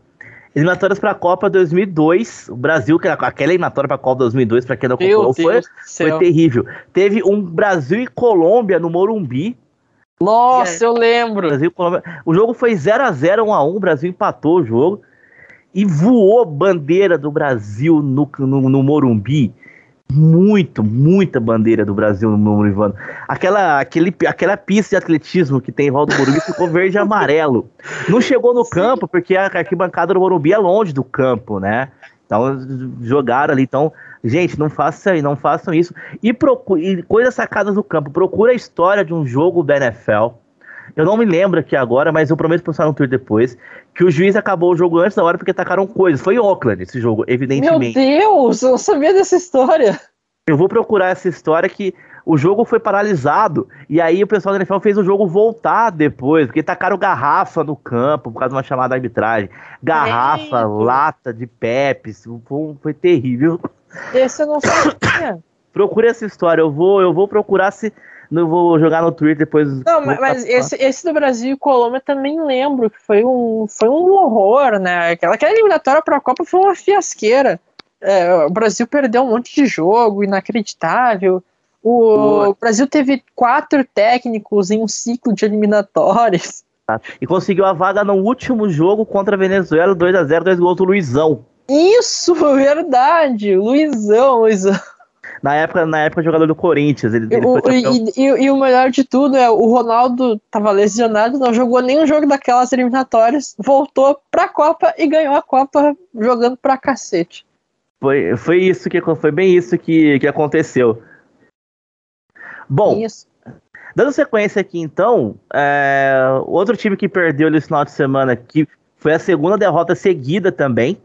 Eliminatórias para a Copa 2002. O Brasil, que era aquela eliminatória para a Copa 2002, para quem não acompanhou, foi, foi terrível. Teve um Brasil e Colômbia no Morumbi. Nossa, eu lembro. Brasil. O jogo foi 0x0, 1x1. O Brasil empatou o jogo. E voou bandeira do Brasil no, no, no Morumbi. muito, muita bandeira do Brasil no Morumbi. Aquela, aquele, aquela pista de atletismo que tem em volta do Morumbi ficou verde e amarelo. Não chegou no Sim. campo, porque a arquibancada do Morumbi é longe do campo, né? Então jogaram ali. Então, gente, não façam não façam isso. E, procure, coisas sacadas do campo. Procura a história de um jogo da NFL eu não me lembro aqui agora, mas eu prometo postar no Twitter depois. Que o juiz acabou o jogo antes da hora porque tacaram coisas. Foi Oakland esse jogo, evidentemente. Meu Deus, eu não sabia dessa história. Eu vou procurar essa história que o jogo foi paralisado. E aí o pessoal da NFL fez o jogo voltar depois, porque tacaram garrafa no campo por causa de uma chamada arbitragem. Garrafa, lata de Pepsi. Foi, foi terrível. Esse eu não sabia. Procure essa história. Eu vou, eu vou procurar se não vou jogar no Twitter depois. Não, mas esse, esse do Brasil e Colômbia também lembro que foi um, foi um horror, né? Aquela, aquela eliminatória para a Copa foi uma fiasqueira. É, o Brasil perdeu um monte de jogo, inacreditável. O, o Brasil teve quatro técnicos em um ciclo de eliminatórias. E conseguiu a vaga no último jogo contra a Venezuela, 2 a 0 dois gols do Luizão. Isso, verdade. Luizão, Luizão na época, na época jogador do Corinthians. Ele, ele o, e, e, e, o melhor de tudo é o Ronaldo tava lesionado, não jogou nenhum jogo daquelas eliminatórias, voltou pra Copa e ganhou a Copa jogando pra cacete. Foi, foi isso que foi bem isso que, que aconteceu. Bom, isso. dando sequência aqui então, é, outro time que perdeu nesse final de semana que foi a segunda derrota seguida também,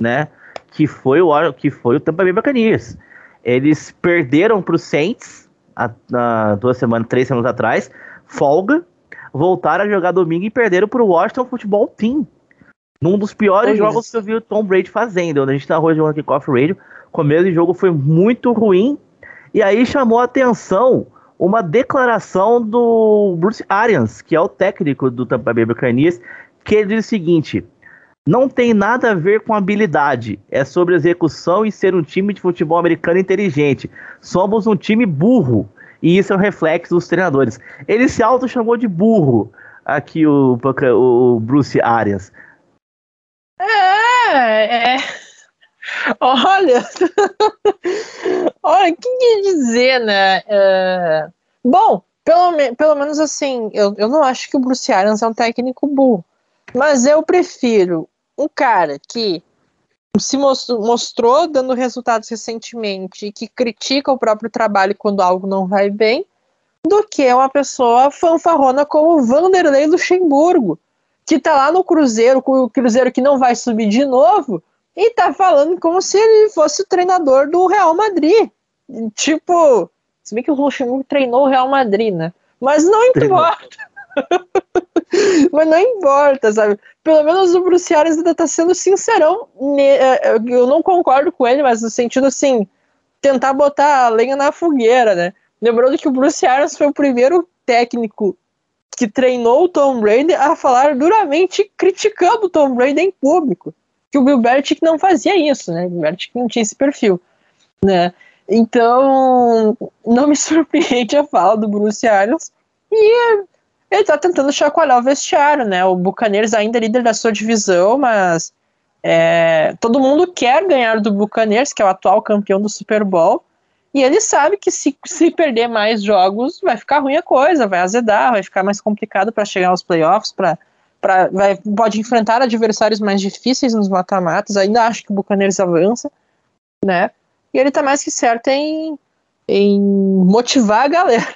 né? Que foi o que foi o Tampa Bay Buccaneers. Eles perderam para o Saints há, há, duas semanas, três semanas atrás, folga, voltaram a jogar domingo e perderam para o Washington Football Team. Num dos piores jogos que eu vi o Tom Brady fazendo. Onde a gente narrou jogando Kickoff Radio. O começo do jogo foi muito ruim. E aí chamou a atenção uma declaração do Bruce Arians, que é o técnico do Tampa Bay Buccaneers, que ele diz o seguinte: não tem nada a ver com habilidade. É sobre execução e ser um time de futebol americano inteligente. Somos um time burro. E isso é um reflexo dos treinadores. Ele se auto-chamou de burro. Aqui o, o Bruce Arias. É, é. Olha. Olha, o que quer dizer, né? É... Bom, pelo, pelo menos assim, eu, eu não acho que o Bruce Arians é um técnico burro. Mas eu prefiro um cara que se mostrou, mostrou dando resultados recentemente e que critica o próprio trabalho quando algo não vai bem, do que uma pessoa fanfarrona como Vanderlei Luxemburgo, que tá lá no Cruzeiro, com o Cruzeiro que não vai subir de novo, e tá falando como se ele fosse o treinador do Real Madrid. Tipo, se bem que o Luxemburgo treinou o Real Madrid, né? Mas não importa. Mas não importa, sabe? Pelo menos o Bruce Arians ainda tá sendo sincerão. É, é, eu não concordo com ele, mas no sentido assim, tentar botar a lenha na fogueira, né? Lembrando que o Bruce Arians foi o primeiro técnico que treinou o Tom Brady a falar duramente criticando o Tom Brady em público. Que o Bill Belichick não fazia isso, né? O Bill Belichick não tinha esse perfil, né? Então, não me surpreende a fala do Bruce Arians. E ele tá tentando chacoalhar o vestiário, né? O Bucaneiros ainda é líder da sua divisão, mas é, todo mundo quer ganhar do Bucaneiros, que é o atual campeão do Super Bowl. E ele sabe que se, se perder mais jogos, vai ficar ruim a coisa, vai azedar, vai ficar mais complicado para chegar aos playoffs, pra, pra, vai, pode enfrentar adversários mais difíceis nos mata-matas. Ainda acho que o Bucaneiros avança, né? E ele tá mais que certo em, em motivar a galera.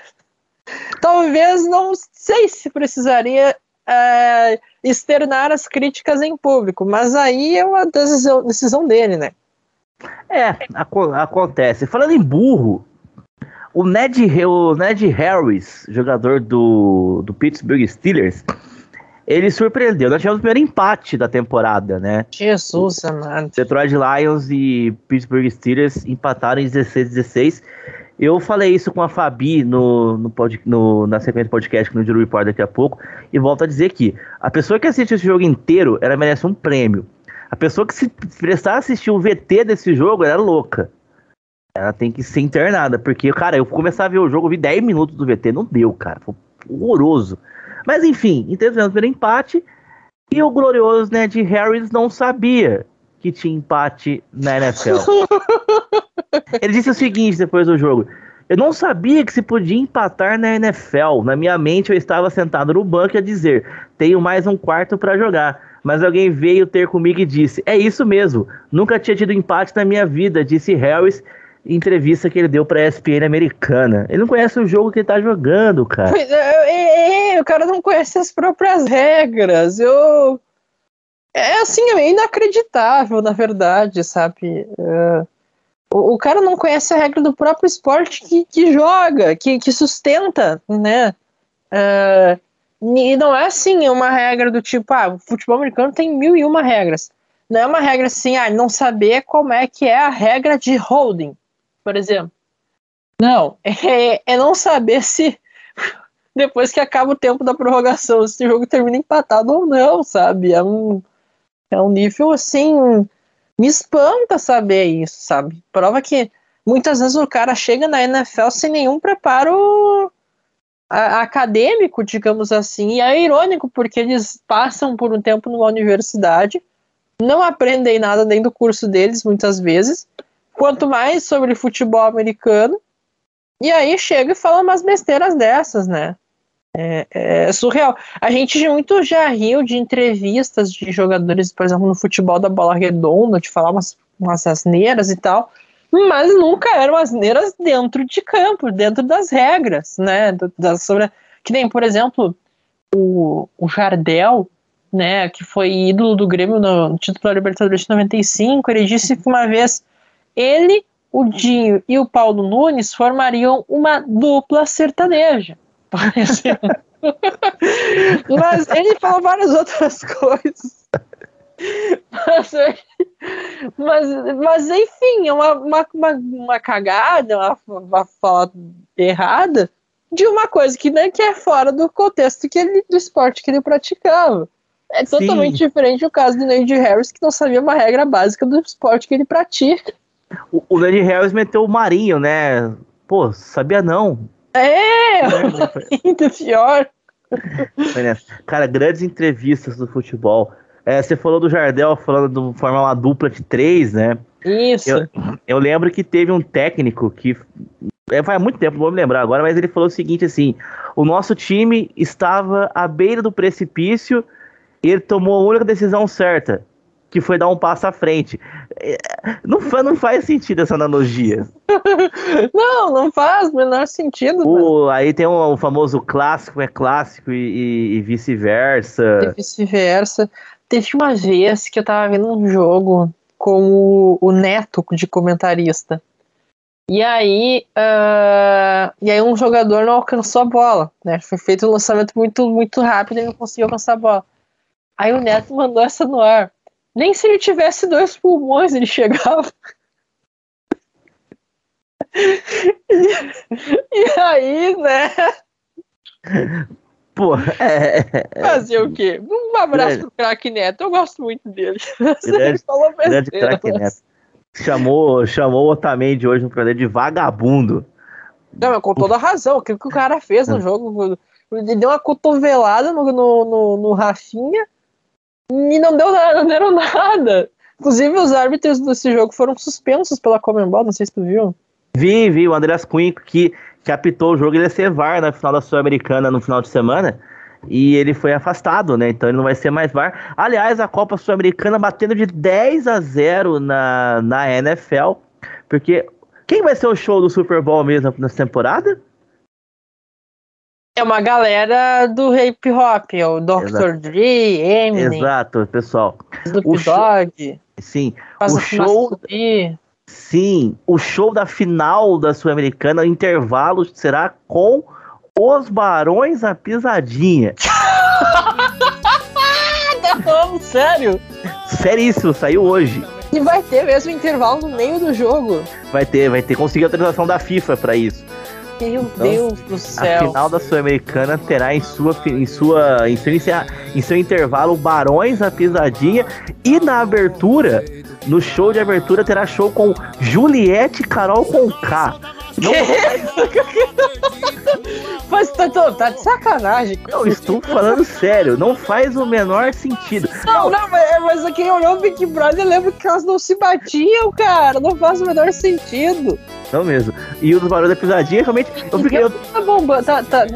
Talvez não sei se precisaria é, externar as críticas em público, mas aí é uma decisão, decisão dele, né? É, ac acontece. Falando em burro, o Ned, o Ned Harris, jogador do, do Pittsburgh Steelers, ele surpreendeu. Nós tivemos o primeiro empate da temporada, né? Jesus, amado. Detroit Lions e Pittsburgh Steelers empataram em 16-16. Eu falei isso com a Fabi no, no, pod, no na sequência do podcast no Juro Report daqui a pouco, e volto a dizer que a pessoa que assiste esse jogo inteiro, ela merece um prêmio. A pessoa que se prestar a assistir o VT desse jogo, ela é louca. Ela tem que ser internada, porque, cara, eu começar a ver o jogo, eu vi 10 minutos do VT, não deu, cara. Foi horroroso. Mas enfim, entendemos pelo empate. E o glorioso Ned Harris não sabia que tinha empate na NFL. Ele disse o seguinte depois do jogo: Eu não sabia que se podia empatar na NFL. Na minha mente, eu estava sentado no banco a dizer: Tenho mais um quarto para jogar. Mas alguém veio ter comigo e disse: É isso mesmo. Nunca tinha tido empate na minha vida, disse Harris em entrevista que ele deu pra ESPN americana. Ele não conhece o jogo que ele tá jogando, cara. É, é, é, o cara não conhece as próprias regras. Eu. É assim, é inacreditável, na verdade, sabe? Uh, o, o, cara não conhece a regra do próprio esporte que, que joga, que, que sustenta, né? Uh, e não é assim uma regra do tipo, ah, o futebol americano tem mil e uma regras. Não é uma regra assim, ah, não saber como é que é a regra de holding por exemplo. Não, é, é não saber se depois que acaba o tempo da prorrogação, se o jogo termina empatado ou não, sabe? É um, é um nível assim. Me espanta saber isso, sabe? Prova que muitas vezes o cara chega na NFL sem nenhum preparo acadêmico, digamos assim, e é irônico porque eles passam por um tempo numa universidade, não aprendem nada dentro do curso deles, muitas vezes, quanto mais sobre futebol americano. E aí chega e fala umas besteiras dessas, né? É, é, surreal. A gente muito já riu de entrevistas de jogadores, por exemplo, no futebol da bola redonda, de falar umas, umas asneiras e tal, mas nunca eram asneiras dentro de campo, dentro das regras, né? Da, sobre, que nem, por exemplo, o, o Jardel, né, que foi ídolo do Grêmio no, no título da Libertadores de 95, ele disse que uma vez ele, o Dinho e o Paulo Nunes formariam uma dupla sertaneja. Mas ele falou várias outras coisas. Mas, mas, mas enfim, é uma, uma, uma, uma cagada, uma, uma fala errada de uma coisa que, né, que é fora do contexto que ele, do esporte que ele praticava. É totalmente Sim. diferente o caso do Neide Harris, que não sabia uma regra básica do esporte que ele pratica. O, o Lenny Harris meteu o Marinho, né? Pô, sabia não. É, ainda pior. Cara, grandes entrevistas do futebol. É, você falou do Jardel falando de formar uma dupla de três, né? Isso. Eu, eu lembro que teve um técnico que. É, faz muito tempo, não vou me lembrar agora, mas ele falou o seguinte assim: o nosso time estava à beira do precipício e ele tomou a única decisão certa que foi dar um passo à frente. É, não, não faz sentido essa analogia. não, não faz o menor sentido. O, aí tem o, o, famoso clássico é clássico e, e, e vice-versa. E vice-versa. Teve uma vez que eu tava vendo um jogo com o, o Neto de comentarista. E aí, uh, e aí um jogador não alcançou a bola, né? Foi feito um lançamento muito, muito rápido e não conseguiu alcançar a bola. Aí o Neto mandou essa no ar. Nem se ele tivesse dois pulmões ele chegava. e, aí, né? Pô, é, é, Fazer o quê? Um abraço grande, pro craque Neto, eu gosto muito dele. Grande, ele falou grande craque Neto. Chamou, chamou o Otamendi hoje no programa de vagabundo. Não, mas com toda razão. O que, que o cara fez no jogo? Ele deu uma cotovelada no, no, no, no Rafinha e não deu nada, não deram nada. Inclusive, os árbitros desse jogo foram suspensos pela Comembol, não sei se tu viu. Vi, vi, o Andreas Cunha, que, que apitou o jogo, ele ia ser VAR na final da Sul-Americana no final de semana. E ele foi afastado, né? Então ele não vai ser mais VAR. Aliás, a Copa Sul-Americana batendo de 10 a 0 na, na NFL. Porque quem vai ser o show do Super Bowl mesmo nessa temporada? É uma galera do hip hop, é o Dr. Dre, Eminem. Exato, pessoal. Snoop Dogg. Sim, o show. Sim, o show da final da Sul-Americana, intervalo será com os Barões a Pisadinha. Não, sério? Seríssimo, saiu hoje. E vai ter mesmo intervalo no meio do jogo. Vai ter, vai ter. Consegui a autorização da FIFA para isso. Meu então, Deus do céu. A final da Sul-Americana terá em sua, em sua em seu, em seu intervalo Barões a Pisadinha e na abertura, no show de abertura terá show com Juliette Carol com K. Não Mas tá, tá, de sacanagem. Eu estou falando sério, não faz o menor sentido. Não, não, mas, mas quem olhou o Big Brother lembra que elas não se batiam, cara. Não faz o menor sentido. Não mesmo. E o dos barulhos da pisadinha, realmente. Eu fiquei. Eu... Tá bombando, tá, tá,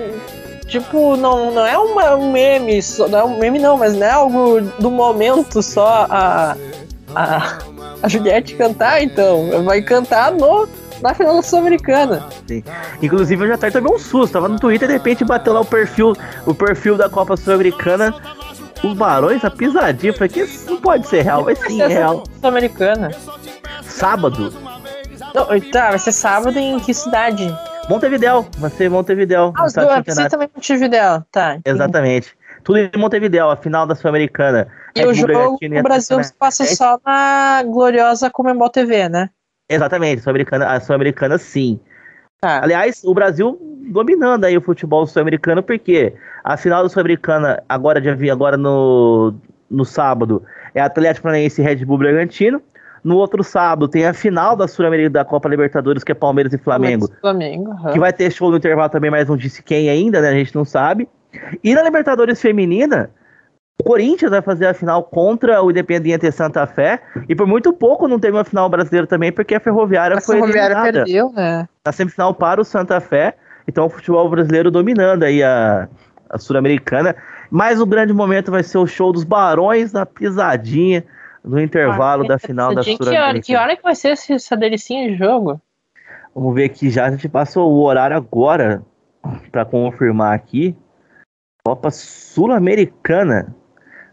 tipo, não, não é uma, um meme, só, não é um meme não, mas não é algo do momento só a, a, a Juliette cantar, então. Vai cantar no, na final da Sul-Americana. Inclusive eu já até tomei um susto, tava no Twitter e de repente bateu lá o perfil, o perfil da Copa Sul-Americana. Os Barões, a pisadinha, falei que isso não pode ser real, vai sim, é real. Sul-Americana. Sábado. Não, tá, vai ser sábado em que cidade? Montevidéu, vai ser Montevidéu. Ah, os dois, você também Montevidéu, tá. Exatamente. Tudo em Montevidéu, a final da Sul-Americana. E o jogo no Brasil se passa só na gloriosa Comembol TV, né? Exatamente, Sul-Americana, a Sul-Americana sim. Tá. Aliás, o Brasil dominando aí o futebol sul-americano, porque a final da Sul-Americana, agora, agora no, no sábado, é Atlético Paranaense e Red Bull Bragantino. No outro sábado tem a final da Sul da Copa Libertadores, que é Palmeiras e Flamengo. Flamengo uhum. Que vai ter show no intervalo também, mas não disse quem ainda, né? A gente não sabe. E na Libertadores Feminina, o Corinthians vai fazer a final contra o Independiente Santa Fé. E por muito pouco não teve uma final brasileira também, porque a Ferroviária a foi Ferroviária eliminada. perdeu, né? Na semifinal para o Santa Fé. Então o futebol brasileiro dominando aí a, a Sul-Americana. Mas o grande momento vai ser o show dos Barões na Pisadinha no intervalo ah, da final da Sul-Americana. Que, hora que vai ser essa delicinha de jogo? Vamos ver aqui já. A gente passou o horário agora para confirmar aqui. Copa Sul-Americana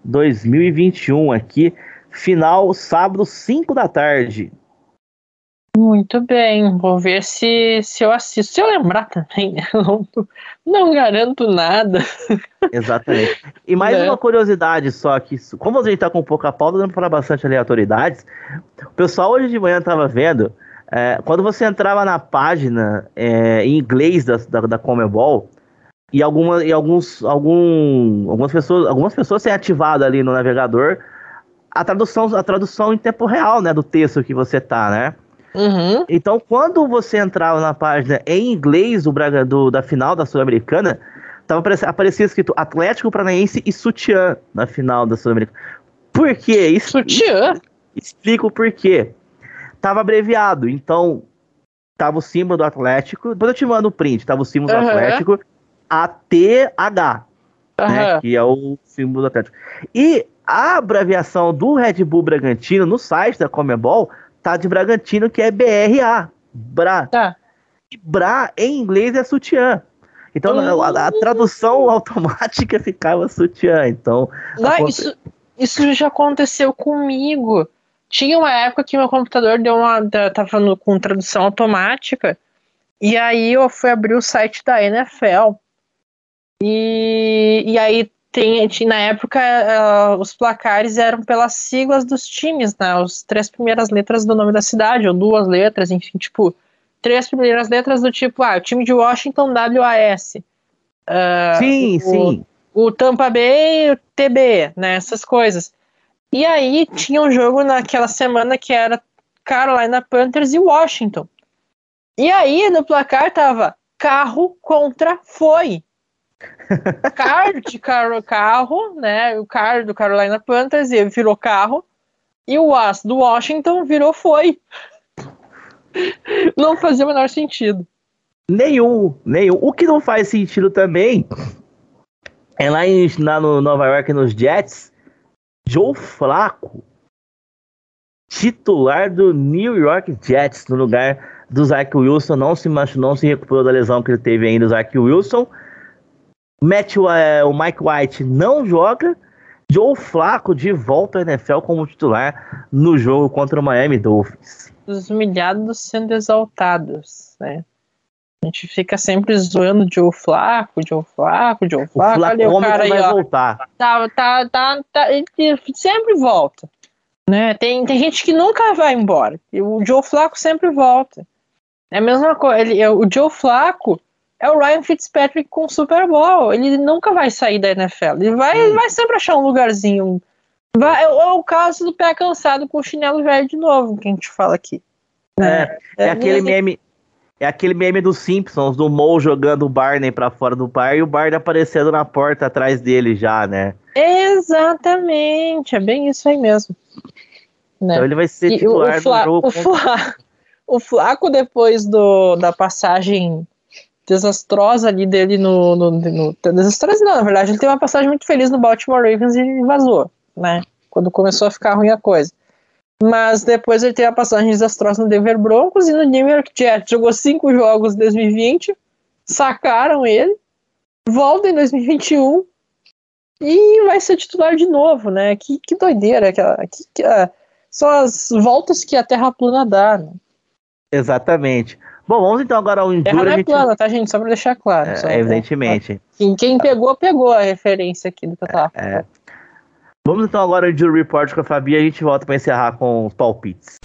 2021 aqui. Final sábado, 5 da tarde. Muito bem, vou ver se, se eu assisto. Se eu lembrar também, não, não garanto nada. Exatamente. E mais uma curiosidade só que, como a gente tá com pouca pauta, dando para bastante aleatoriedades, o pessoal hoje de manhã tava vendo, é, quando você entrava na página é, em inglês da, da, da Comebol, e, alguma, e alguns, algum, algumas pessoas algumas pessoas têm ativado ali no navegador a tradução, a tradução em tempo real, né, do texto que você tá, né? Uhum. Então, quando você entrava na página em inglês do, do da final da Sul-Americana, tava aparecia escrito Atlético Paranaense e Sutiã na final da Sul-Americana. Por quê? Sutiã? Explico por quê. Tava abreviado, então tava o símbolo do Atlético. Depois eu te mando o print, tava o símbolo uhum. do Atlético ATH, uhum. né, que é o símbolo do Atlético. E a abreviação do Red Bull Bragantino no site da Comebol tá de Bragantino, que é BRA. Bra. Tá. E Bra em inglês é sutiã. Então a, a, tradução automática ficava sutiã. Então. Não, aconte... isso, isso já aconteceu comigo. Tinha uma época que meu computador deu uma. tava no, com tradução automática. E aí eu fui abrir o site da NFL. E, e aí tem, na época, uh, os placares eram pelas siglas dos times, né? As três primeiras letras do nome da cidade, ou duas letras, enfim, tipo, três primeiras letras do tipo, ah, o time de Washington, WAS. Uh, sim, o, sim. O Tampa Bay, o TB, né? Essas coisas. E aí tinha um jogo naquela semana que era Carolina Panthers e Washington. E aí no placar tava carro contra foi car de carro, carro, né? O car do Carolina Panthers virou carro. E o as do Washington virou foi. Não fazia o menor sentido. Nenhum, nenhum. O que não faz sentido também é lá, em, lá no Nova York, nos Jets, Joe Flaco, titular do New York Jets, no lugar do Zach Wilson, não se machucou, não se recuperou da lesão que ele teve ainda, o Zach Wilson. Matt, é, o Mike White não joga. Joe Flaco de volta à NFL como titular no jogo contra o Miami Dolphins. Os humilhados sendo exaltados, né? A gente fica sempre zoando Joe Flaco, Joe Flaco, Joe Flaco. O Olha o cara aí, vai ó, voltar. Tá, tá, tá, tá, ele sempre volta. Né? Tem, tem gente que nunca vai embora. E o Joe Flaco sempre volta. É a mesma coisa. Ele, o Joe Flaco é o Ryan Fitzpatrick com o Super Bowl. Ele nunca vai sair da NFL. Ele vai, ele vai sempre achar um lugarzinho. Vai, é, é, o caso do pé cansado com o chinelo velho de novo, que a gente fala aqui. É, é, é aquele meme. É aquele meme dos Simpsons, do Mo jogando o Barney pra fora do bar e o Barney aparecendo na porta atrás dele já, né? Exatamente, é bem isso aí mesmo. Né? Então ele vai ser titular o, o Fla, do jogo. O, Fla, o Flaco, depois do, da passagem desastrosa ali dele no, no, no, Desastrosa não, na verdade, ele teve uma passagem muito feliz no Baltimore Ravens e vazou, né? Quando começou a ficar ruim a coisa. Mas depois ele teve a passagem desastrosa no Denver Broncos e no New York Jets. Jogou cinco jogos em 2020, sacaram ele, volta em 2021 e vai ser titular de novo, né? Que, que doideira. Que, que, que, uh, são as voltas que a Terra plana dá, né? Exatamente. Bom, vamos então agora ao Enduro. Terra não é gente... plana, tá, gente? Só pra deixar claro. É, só, evidentemente. Quem, quem pegou, pegou a referência aqui do que eu tava é, Vamos então agora ao Enduro Report com a Fabi e a gente volta para encerrar com os palpites.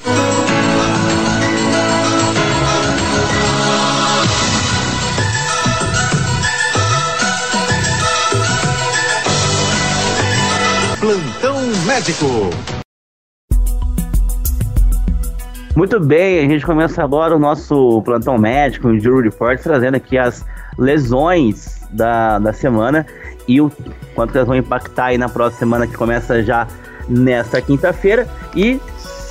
Plantão Médico. Muito bem, a gente começa agora o nosso plantão médico, o Jury Report, trazendo aqui as lesões da, da semana e o quanto elas vão impactar aí na próxima semana que começa já nesta quinta-feira. E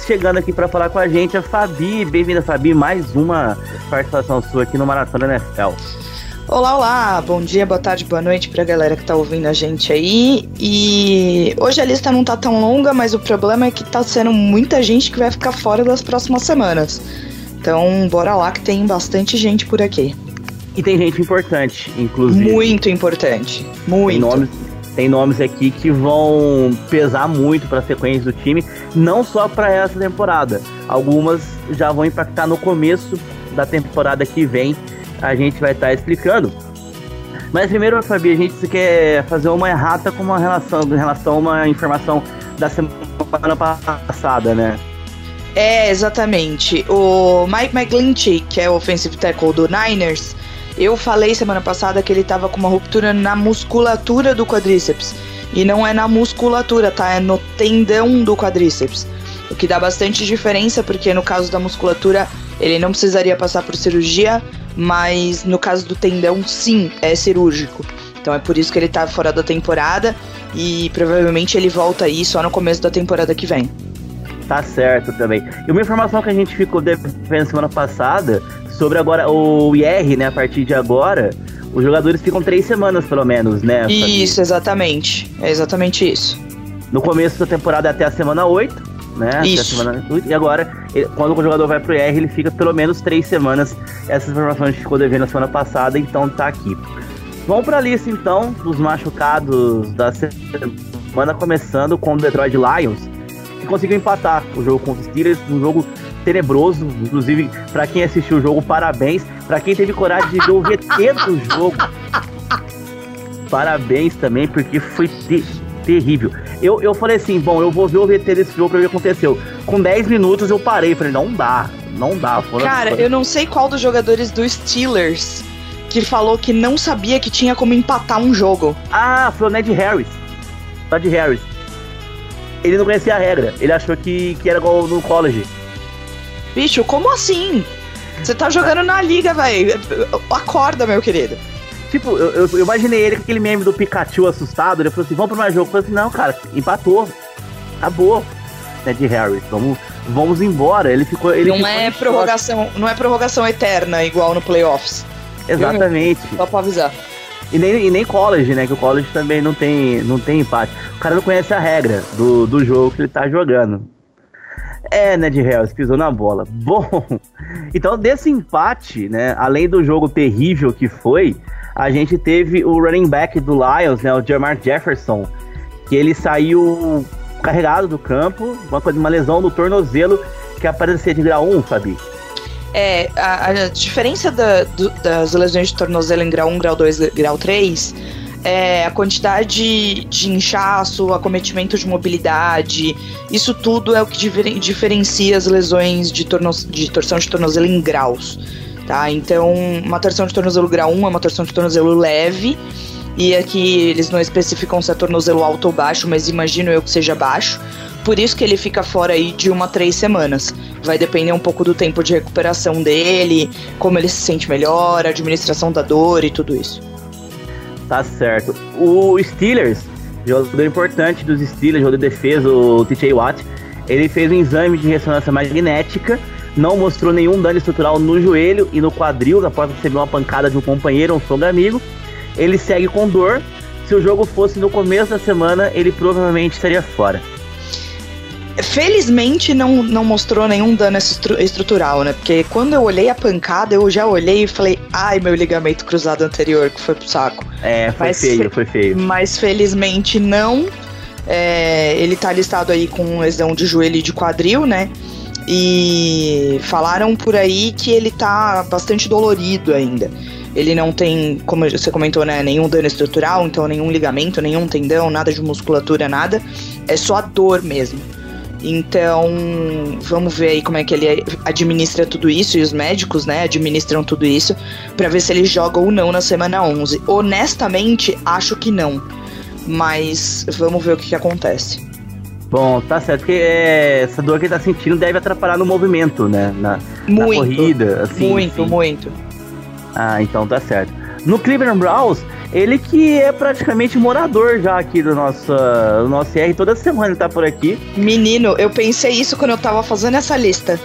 chegando aqui para falar com a gente a Fabi. Bem-vinda, Fabi, mais uma participação sua aqui no Maratona NFL. Olá, olá, bom dia, boa tarde, boa noite pra galera que tá ouvindo a gente aí. E hoje a lista não tá tão longa, mas o problema é que tá sendo muita gente que vai ficar fora das próximas semanas. Então, bora lá que tem bastante gente por aqui. E tem gente importante, inclusive. Muito importante, muito. Tem nomes, tem nomes aqui que vão pesar muito para a sequência do time, não só para essa temporada. Algumas já vão impactar no começo da temporada que vem a gente vai estar tá explicando. Mas primeiro, Fabi, a gente quer fazer uma errata com uma relação, em relação a uma informação da semana passada, né? É, exatamente. O Mike McGlinchey, que é o offensive tackle do Niners, eu falei semana passada que ele tava com uma ruptura na musculatura do quadríceps. E não é na musculatura, tá? É no tendão do quadríceps. O que dá bastante diferença, porque no caso da musculatura ele não precisaria passar por cirurgia, mas no caso do tendão, sim, é cirúrgico. Então é por isso que ele tá fora da temporada e provavelmente ele volta aí só no começo da temporada que vem. Tá certo também. E uma informação que a gente ficou devendo semana passada sobre agora o IR, né? A partir de agora, os jogadores ficam três semanas pelo menos, né? Isso, exatamente. É exatamente isso. No começo da temporada até a semana 8 né? Semana... E agora, ele, quando o jogador vai pro IR, ele fica pelo menos três semanas. Essas informações ficou devendo na semana passada, então tá aqui. Vamos pra lista então dos machucados da semana, começando com o Detroit Lions, que conseguiu empatar o jogo contra os Steelers, um jogo tenebroso, inclusive para quem assistiu o jogo, parabéns. Para quem teve coragem de ver o VT do jogo, parabéns também, porque foi terrível. Eu, eu falei assim, bom, eu vou ver o VT desse jogo pra ver o que aconteceu. Com 10 minutos eu parei, falei, não dá, não dá. Cara, eu não sei qual dos jogadores do Steelers que falou que não sabia que tinha como empatar um jogo. Ah, foi o Ned Harris. Ned Harris. Ele não conhecia a regra, ele achou que, que era igual no college. Bicho, como assim? Você tá jogando na liga, velho. Acorda, meu querido. Tipo, eu, eu, eu, imaginei ele com aquele meme do Pikachu assustado. Ele falou assim: vamos pro mais jogo. Eu falei assim: não, cara, empatou. Acabou. Né, de Harris, vamos, vamos embora. Ele ficou. Ele não ficou é prorrogação, não é prorrogação eterna igual no playoffs. Exatamente. Só pra avisar. E nem, e nem college, né? Que o college também não tem, não tem empate. O cara não conhece a regra do, do jogo que ele tá jogando. É, Ned Harris pisou na bola. Bom, então desse empate, né? Além do jogo terrível que foi, a gente teve o running back do Lions, né, o Jamar Jefferson, que ele saiu carregado do campo, uma, uma lesão no tornozelo que aparecia de grau 1, Fabi. É, a, a diferença da, do, das lesões de tornozelo em grau 1, grau 2, grau 3 é a quantidade de inchaço, acometimento de mobilidade, isso tudo é o que diferencia as lesões de, torno, de torção de tornozelo em graus tá? Então, uma torção de tornozelo grau 1 é uma torção de tornozelo leve, e aqui eles não especificam se é tornozelo alto ou baixo, mas imagino eu que seja baixo, por isso que ele fica fora aí de uma a três semanas. Vai depender um pouco do tempo de recuperação dele, como ele se sente melhor, a administração da dor e tudo isso. Tá certo. O Steelers, jogador importante dos Steelers, jogador de defesa, o TJ Watt, ele fez um exame de ressonância magnética, não mostrou nenhum dano estrutural no joelho e no quadril após receber uma pancada de um companheiro, um fogo amigo. Ele segue com dor. Se o jogo fosse no começo da semana, ele provavelmente estaria fora. Felizmente não, não mostrou nenhum dano estru estrutural, né? Porque quando eu olhei a pancada, eu já olhei e falei, ai, meu ligamento cruzado anterior que foi pro saco. É, foi mas, feio, foi feio. Mas felizmente não. É, ele tá listado aí com lesão de joelho e de quadril, né? E falaram por aí que ele tá bastante dolorido ainda. Ele não tem, como você comentou, né, nenhum dano estrutural, então nenhum ligamento, nenhum tendão, nada de musculatura, nada. É só a dor mesmo. Então, vamos ver aí como é que ele administra tudo isso e os médicos, né, administram tudo isso para ver se ele joga ou não na semana 11. Honestamente, acho que não. Mas vamos ver o que, que acontece. Bom, tá certo, porque é, essa dor que ele tá sentindo deve atrapalhar no movimento, né? Na, muito, na corrida, assim. Muito, assim. muito. Ah, então tá certo. No Cleveland Browns, ele que é praticamente morador já aqui do nosso, do nosso R, toda semana ele tá por aqui. Menino, eu pensei isso quando eu tava fazendo essa lista.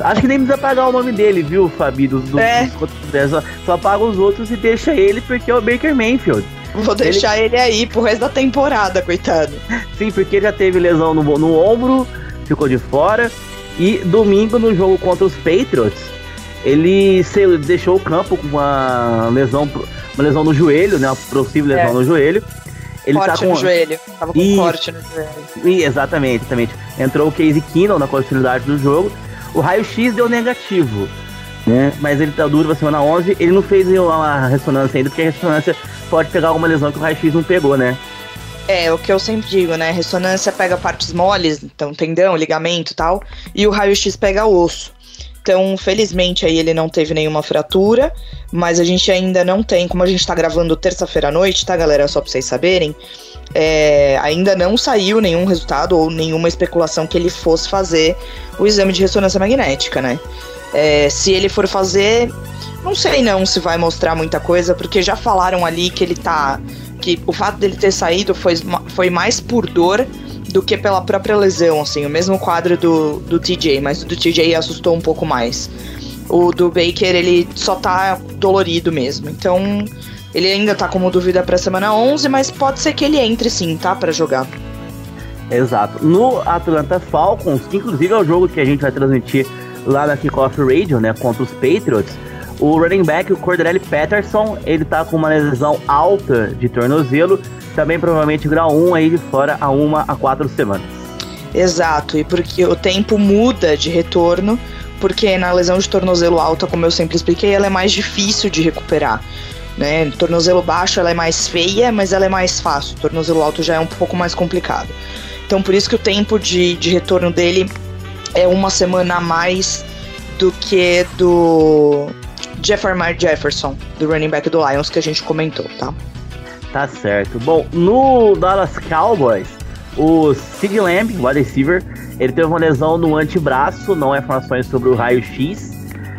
Acho que nem precisa pagar o nome dele, viu, Fabi? Dos, dos, é. dos, só, só paga os outros e deixa ele porque é o Baker Mayfield. Vou deixar ele... ele aí pro resto da temporada, coitado. Sim, porque ele já teve lesão no, no ombro, ficou de fora. E domingo, no jogo contra os Patriots, ele se, deixou o campo com uma lesão, uma lesão no joelho, né? Uma possível lesão é. no joelho. Ele corte tá com... no joelho. Tava com e... corte no joelho. E, exatamente, exatamente. Entrou o Casey Keenum na continuidade do jogo. O raio-x deu negativo, né? Mas ele tá duro pra semana 11. Ele não fez uma ressonância ainda, porque a ressonância pode pegar alguma lesão que o raio-x não pegou, né? É, o que eu sempre digo, né? Ressonância pega partes moles, então tendão, ligamento tal, e o raio-x pega osso. Então, felizmente aí ele não teve nenhuma fratura, mas a gente ainda não tem, como a gente tá gravando terça-feira à noite, tá, galera? Só pra vocês saberem, é, ainda não saiu nenhum resultado ou nenhuma especulação que ele fosse fazer o exame de ressonância magnética, né? É, se ele for fazer, não sei não se vai mostrar muita coisa, porque já falaram ali que ele tá. que o fato dele ter saído foi, foi mais por dor do que pela própria lesão, assim, o mesmo quadro do, do TJ, mas o do TJ assustou um pouco mais. O do Baker, ele só tá dolorido mesmo. Então, ele ainda tá como dúvida pra semana 11, mas pode ser que ele entre sim, tá? para jogar. Exato. No Atlanta Falcons, que inclusive é o jogo que a gente vai transmitir lá na Kickoff Radio, né, contra os Patriots, o running back, o Cordarelli Patterson, ele tá com uma lesão alta de tornozelo também provavelmente grau 1 aí de fora a uma a quatro semanas. Exato, e porque o tempo muda de retorno, porque na lesão de tornozelo alta, como eu sempre expliquei, ela é mais difícil de recuperar. Né? Tornozelo baixo ela é mais feia, mas ela é mais fácil. Tornozelo alto já é um pouco mais complicado. Então por isso que o tempo de, de retorno dele é uma semana a mais do que do Jefferson Jefferson, do running back do Lions que a gente comentou, tá? Tá certo. Bom, no Dallas Cowboys, o Sid Lamb, wide receiver, ele teve uma lesão no antebraço, não há informações sobre o raio-x.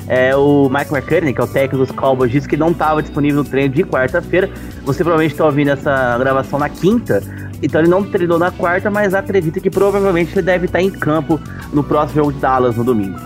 É, o Mike McCartney, que é o técnico dos Cowboys, disse que não estava disponível no treino de quarta-feira. Você provavelmente está ouvindo essa gravação na quinta, então ele não treinou na quarta, mas acredita que provavelmente ele deve estar em campo no próximo jogo de Dallas no domingo.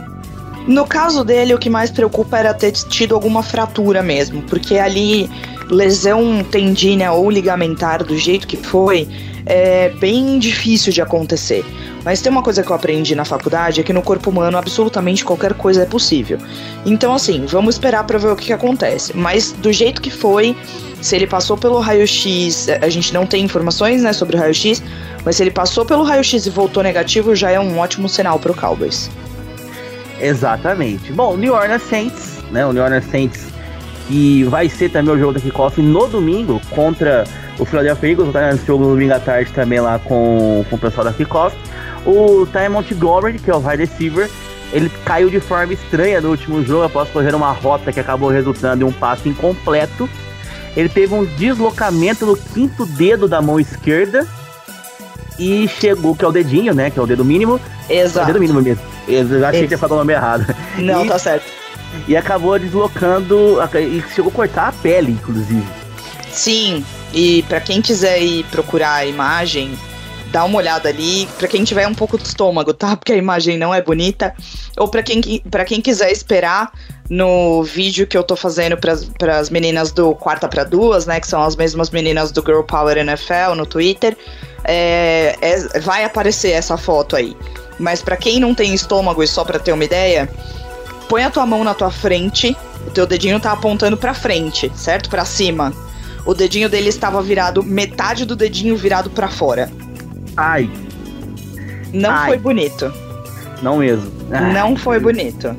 No caso dele, o que mais preocupa era ter tido alguma fratura mesmo, porque ali lesão tendínea ou ligamentar do jeito que foi, é bem difícil de acontecer. Mas tem uma coisa que eu aprendi na faculdade, é que no corpo humano absolutamente qualquer coisa é possível. Então assim, vamos esperar para ver o que, que acontece. Mas do jeito que foi, se ele passou pelo raio-x, a gente não tem informações né, sobre o raio-x, mas se ele passou pelo raio-x e voltou negativo, já é um ótimo sinal para o Cowboys. Exatamente. Bom, New Orleans Saints, né? O New Orleans Saints que vai ser também o jogo da kickoff no domingo contra o Philadelphia Eagles, tá nesse jogo domingo à tarde também lá com, com o pessoal da kickoff. O Ty Montgomery, que é o wide receiver, ele caiu de forma estranha no último jogo após correr uma rota que acabou resultando em um passe incompleto. Ele teve um deslocamento no quinto dedo da mão esquerda. e chegou, que é o dedinho, né? Que é o dedo mínimo. É o Exato. dedo mínimo mesmo. Eu achei que tinha falado o nome errado. Não, E- tá certo. E acabou deslocando. E chegou a cortar a pele, inclusive. Sim, e pra quem quiser ir procurar a imagem, dá uma olhada ali. Pra quem tiver um pouco de estômago, tá? Porque a imagem não é bonita. Ou pra quem, pra quem quiser esperar no vídeo que eu tô fazendo pras, pras meninas do Quarta pra Duas, né? Que são as mesmas meninas do Girl Power NFL no Twitter. é, é- vai aparecer essa foto aí. Mas pra quem não tem estômago e só pra ter uma ideia, põe a tua mão na tua frente. O teu dedinho tá apontando pra frente, certo? Pra cima. O dedinho dele estava virado, metade do dedinho virado pra fora. Ai, Não Ai. foi bonito. não mesmo. Ai, Não foi bonito.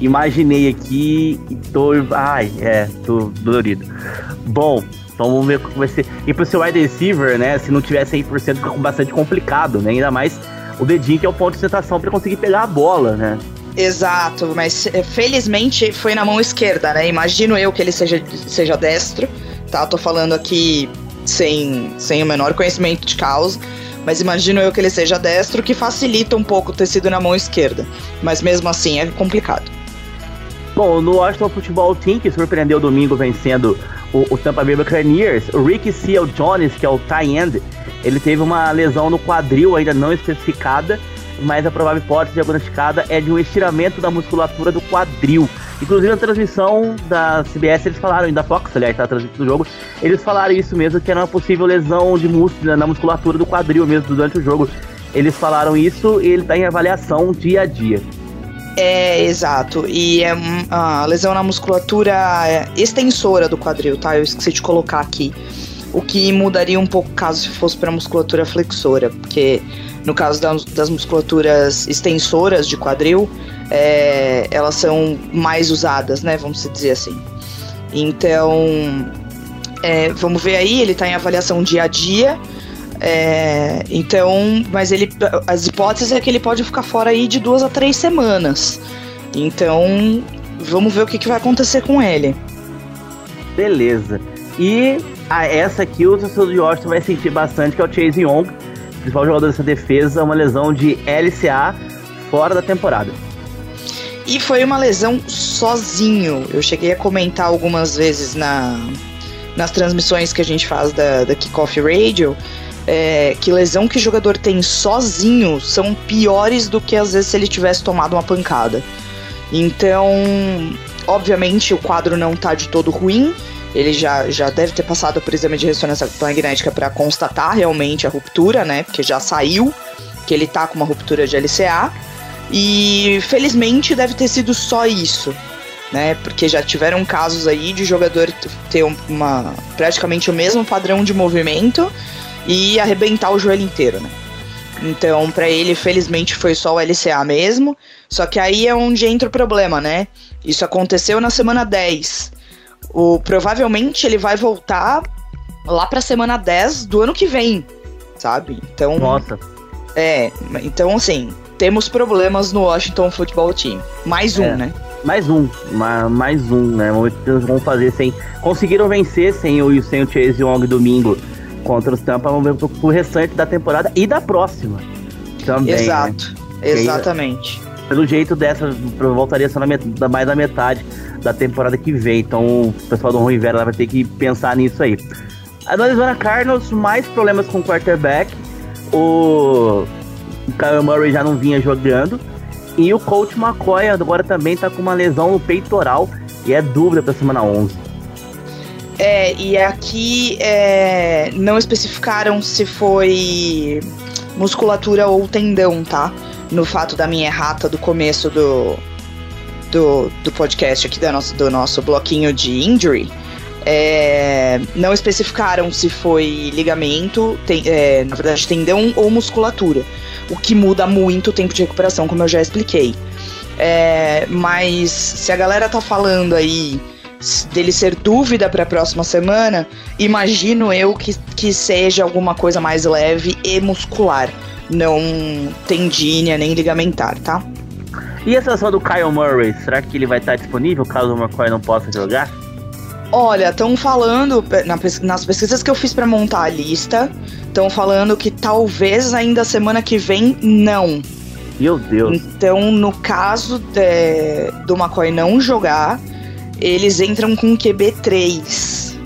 Imaginei aqui e tô. Ai, é, tô dolorido. Bom, então vamos ver como vai ser. E pro seu wide receiver, né? Se não tiver 100% fica bastante complicado, né? Ainda mais o dedinho que é o ponto de sustentação pra conseguir pegar a bola, né? Exato, mas eh, felizmente foi na mão esquerda, né? Imagino eu que ele seja, seja destro, tá? Tô falando aqui sem, sem o menor conhecimento de causa, mas imagino eu que ele seja destro, que facilita um pouco ter sido na mão esquerda. Mas mesmo assim é complicado. Bom, no Washington Football Team, que surpreendeu domingo vencendo o, o Tampa Bay Buccaneers, o Ricky Seal Jones, que é o tie end, ele teve uma lesão no quadril ainda não especificada, mas a provável hipótese diagnosticada é de um estiramento da musculatura do quadril. Inclusive na transmissão da CBS eles falaram, e da Fox, aliás, tá transmitindo o jogo, eles falaram isso mesmo, que era uma possível lesão de músculo na musculatura do quadril mesmo durante o jogo. Eles falaram isso e ele tá em avaliação dia a dia. É, exato. E é um- a lesão na musculatura extensora do quadril, tá? Eu esqueci de colocar aqui. O que mudaria um pouco caso se fosse para musculatura flexora, porque no caso das, das musculaturas extensoras de quadril, é, elas são mais usadas, né? Vamos dizer assim. Então, é, vamos ver aí, ele tá em avaliação dia a dia. É, então, mas ele, as hipóteses é que ele pode ficar fora aí de duas a três semanas. Então, vamos ver o que, que vai acontecer com ele. Beleza. E a, essa aqui o de Washington vai sentir bastante, que é o Chase Young, principal jogador dessa defesa, uma lesão de LCA fora da temporada. E foi uma lesão sozinho. Eu cheguei a comentar algumas vezes na, nas transmissões que a gente faz da, da Kickoff Radio. é, que lesão que o jogador tem sozinho são piores do que às vezes se ele tivesse tomado uma pancada. Então, obviamente, o quadro não tá de todo ruim. Ele já, já deve ter passado por exame de ressonância magnética para constatar realmente a ruptura, né? Porque já saiu que ele tá com uma ruptura de LCA. E felizmente deve ter sido só isso, né? Porque já tiveram casos aí de jogador ter um- uma praticamente o mesmo padrão de movimento e arrebentar o joelho inteiro, né? Então, pra ele, felizmente, foi só o LCA mesmo. Só que aí é onde entra o problema, né? Isso aconteceu na semana 10. O, provavelmente ele vai voltar lá pra semana 10 do ano que vem, sabe? Então, Nossa, é, então assim, temos problemas no Washington Football Team. Mais um, É. né? mais um, ma- mais um, né? Vamos o fazer sem. Conseguiram vencer sem o, sem o Chase Young domingo contra os Tampa. Vamos ver pro restante da temporada e da próxima. Também. né? Exato. Exatamente. Pelo jeito dessa, voltaria só na met- da- mais da metade da temporada que vem. Então o pessoal do Ron Rivera lá vai ter que pensar nisso aí. A Arizona Cardinals, mais problemas com o quarterback. O Kyle Murray já não vinha jogando. E o coach McCoy agora também tá com uma lesão no peitoral. E é dúvida pra semana 11. É, e aqui é, não especificaram se foi musculatura ou tendão, tá? No fato da minha errata do começo do, do, do podcast aqui, da nosso, do nosso bloquinho de injury. É, não especificaram se foi ligamento, tem- é, na verdade, tendão ou musculatura. O que muda muito o tempo de recuperação, como eu já expliquei. É, mas se a galera tá falando aí dele ser dúvida para a próxima semana, imagino eu que, que seja alguma coisa mais leve e muscular, não tendínea nem ligamentar, tá? E a situação do Kyle Murray? Será que ele vai estar disponível caso o McCoy não possa jogar? Olha, estão falando, na nas pesquisas que eu fiz para montar a lista, estão falando que talvez ainda semana que vem não. Meu Deus. Então, no caso de, do McCoy não jogar, eles entram com QB3.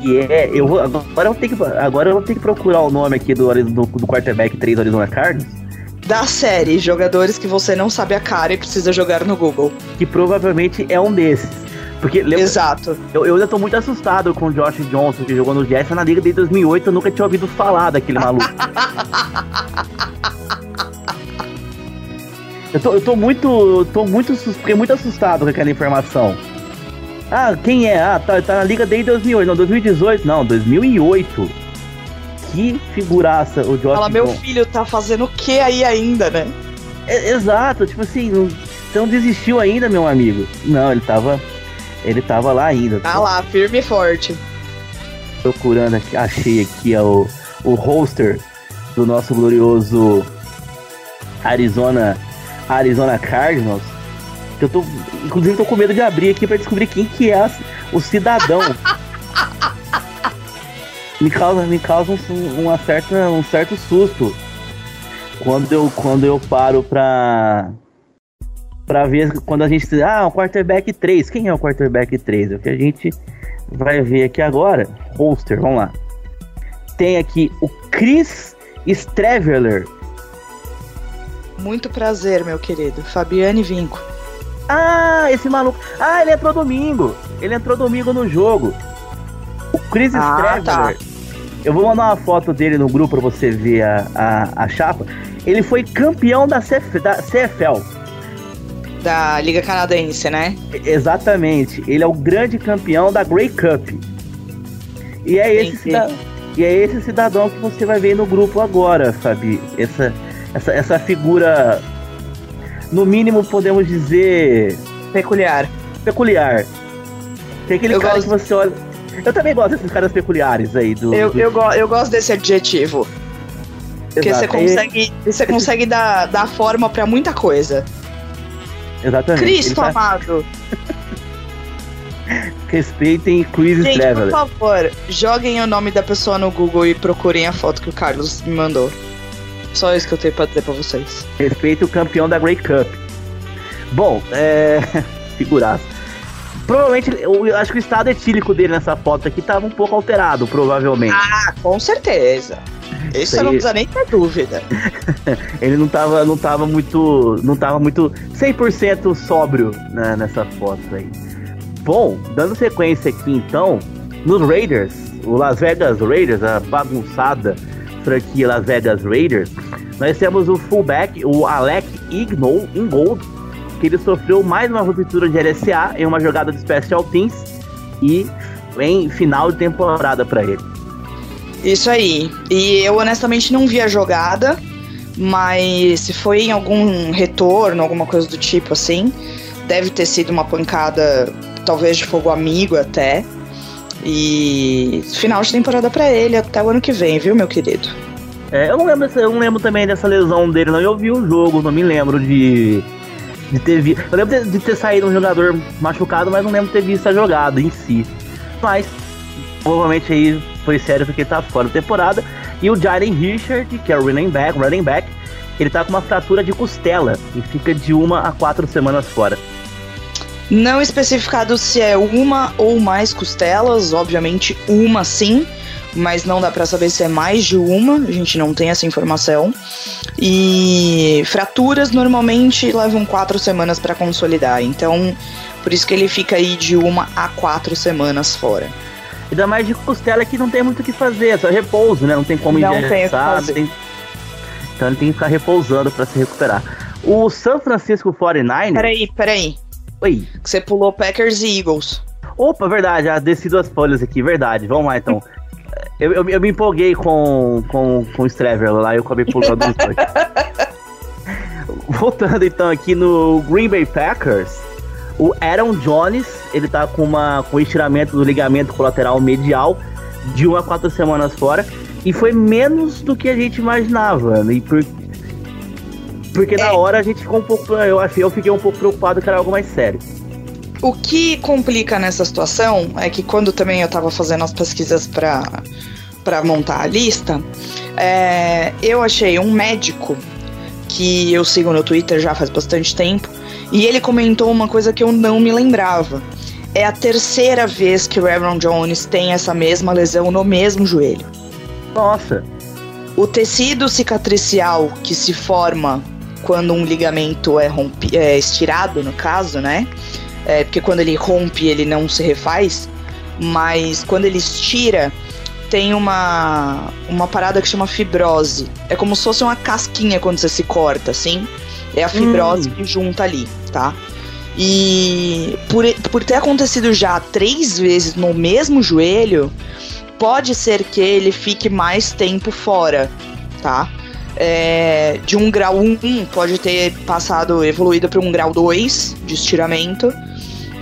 Que é. Eu vou, agora, eu tenho que, agora eu vou ter que procurar o nome aqui do, do, do quarterback 3 Arizona Cardinals. Da série, jogadores que você não sabe a cara e precisa jogar no Google. Que provavelmente é um desses. Porque, lembra, Exato. Eu, eu ainda tô muito assustado com o Josh Johnson, que jogou no Jets na liga desde 2008. Eu nunca tinha ouvido falar daquele maluco. eu, tô, eu tô muito. tô muito. Fiquei muito assustado com aquela informação. Ah, quem é? Ah, tá, tá na liga desde 2008. Não, 2018. Não, 2008. Que figuraça o Josh Fala, meu filho tá fazendo o que aí ainda, né? É, exato, tipo assim, não, você não desistiu ainda, meu amigo. Não, ele tava ele tava lá ainda. Tá lá, firme e forte. Procurando aqui, achei aqui o, o roster do nosso glorioso Arizona Arizona Cardinals. Eu tô, inclusive, tô com medo de abrir aqui para descobrir quem que é o cidadão. me causa, me causa um, uma certa, um certo susto quando eu, quando eu paro pra, para ver quando a gente ah, o quarterback 3. Quem é o quarterback 3? É o que a gente vai ver aqui agora. Holster, vamos lá. Tem aqui o Chris Streveler. Muito prazer, meu querido. Fabiane Vinco. Ah, esse maluco. Ah, ele entrou domingo. Ele entrou domingo no jogo. O Chris ah. Tá. Eu vou mandar uma foto dele no grupo para você ver a, a, a chapa. Ele foi campeão da, CF, da CFL da Liga Canadense, né? Exatamente. Ele é o grande campeão da Grey Cup. E é, esse cidadão, e é esse cidadão que você vai ver no grupo agora, Fabi. Essa, essa, essa figura, no mínimo podemos dizer. Peculiar. Peculiar. Tem aquele eu cara gosto... que você olha. Eu também gosto desses caras peculiares aí. Do, eu, do... Eu, go eu gosto desse adjetivo. Porque você consegue, você consegue dar, dar forma para muita coisa. Exatamente. Cristo tá... amado. Respeitem Chris Gente, Traveler. por favor, joguem o nome da pessoa no Google e procurem a foto que o Carlos me mandou. Só isso que eu tenho pra dizer pra vocês. Respeite o campeão da Grey Cup. Bom, é. Figuraça. Provavelmente, eu acho que o estado etílico dele nessa foto aqui tava um pouco alterado, provavelmente. Ah, com certeza. Isso, Isso não precisa nem ter dúvida. ele não tava, não tava muito. Não tava muito 100% sóbrio né, nessa foto aí. Bom, dando sequência aqui então, nos Raiders, o Las Vegas Raiders, a bagunçada franquia Las Vegas Raiders, nós temos o fullback, o Alec Ignow, em gol, que ele sofreu mais uma ruptura de LSA em uma jogada de Special Teams e em final de temporada para ele. Isso aí. E eu honestamente não vi a jogada, mas se foi em algum retorno, alguma coisa do tipo assim, deve ter sido uma pancada, talvez de fogo amigo até. E final de temporada para ele até o ano que vem, viu, meu querido? É, eu não lembro, eu não lembro também dessa lesão dele, não. Eu vi o jogo, não me lembro de, de ter visto. Eu lembro de, ter saído um jogador machucado, mas não lembro de ter visto a jogada em si. Mas provavelmente aí foi sério porque ele tá fora da temporada. E o Jalen Richard, que é o running back, running back, ele tá com uma fratura de costela e fica de uma a quatro semanas fora. Não especificado se é uma ou mais costelas, obviamente uma sim, mas não dá para saber se é mais de uma, a gente não tem essa informação. E fraturas normalmente levam quatro semanas para consolidar, então por isso que ele fica aí de uma a quatro semanas fora. Ainda mais de costela que não tem muito o que fazer, é só repouso, né? Não tem como não engessar. Tem... Então ele tem que ficar repousando para se recuperar. O San Francisco 49ers. Peraí, peraí. Oi. Você pulou Packers e Eagles. Opa, verdade, já desci duas folhas aqui, verdade. Vamos lá então. eu, eu, eu, me empolguei com, com, com o Strever lá e eu acabei pulando os dois. Voltando então aqui no Green Bay Packers. O Aaron Jones, ele tá com, uma, com estiramento do ligamento colateral medial de uma a quatro semanas fora. E foi menos do que a gente imaginava. Né? E por, porque é. na hora a gente ficou um pouco. Eu achei, eu fiquei um pouco preocupado que era algo mais sério. O que complica nessa situação é que quando também eu tava fazendo as pesquisas para para montar a lista, é, eu achei um médico que eu sigo no Twitter já faz bastante tempo e ele comentou uma coisa que eu não me lembrava. É a terceira vez que o Aaron Jones tem essa mesma lesão no mesmo joelho. Nossa. O tecido cicatricial que se forma quando um ligamento é, rompi, é estirado, no caso, né? É, porque quando ele rompe, ele não se refaz. Mas quando ele estira, tem uma, uma parada que chama fibrose. É como se fosse uma casquinha quando você se corta, assim. É a fibrose hum. que junta ali, tá? E por, por ter acontecido já três vezes no mesmo joelho, pode ser que ele fique mais tempo fora, tá? É, de um grau 1 pode ter passado, evoluído para um grau 2 de estiramento.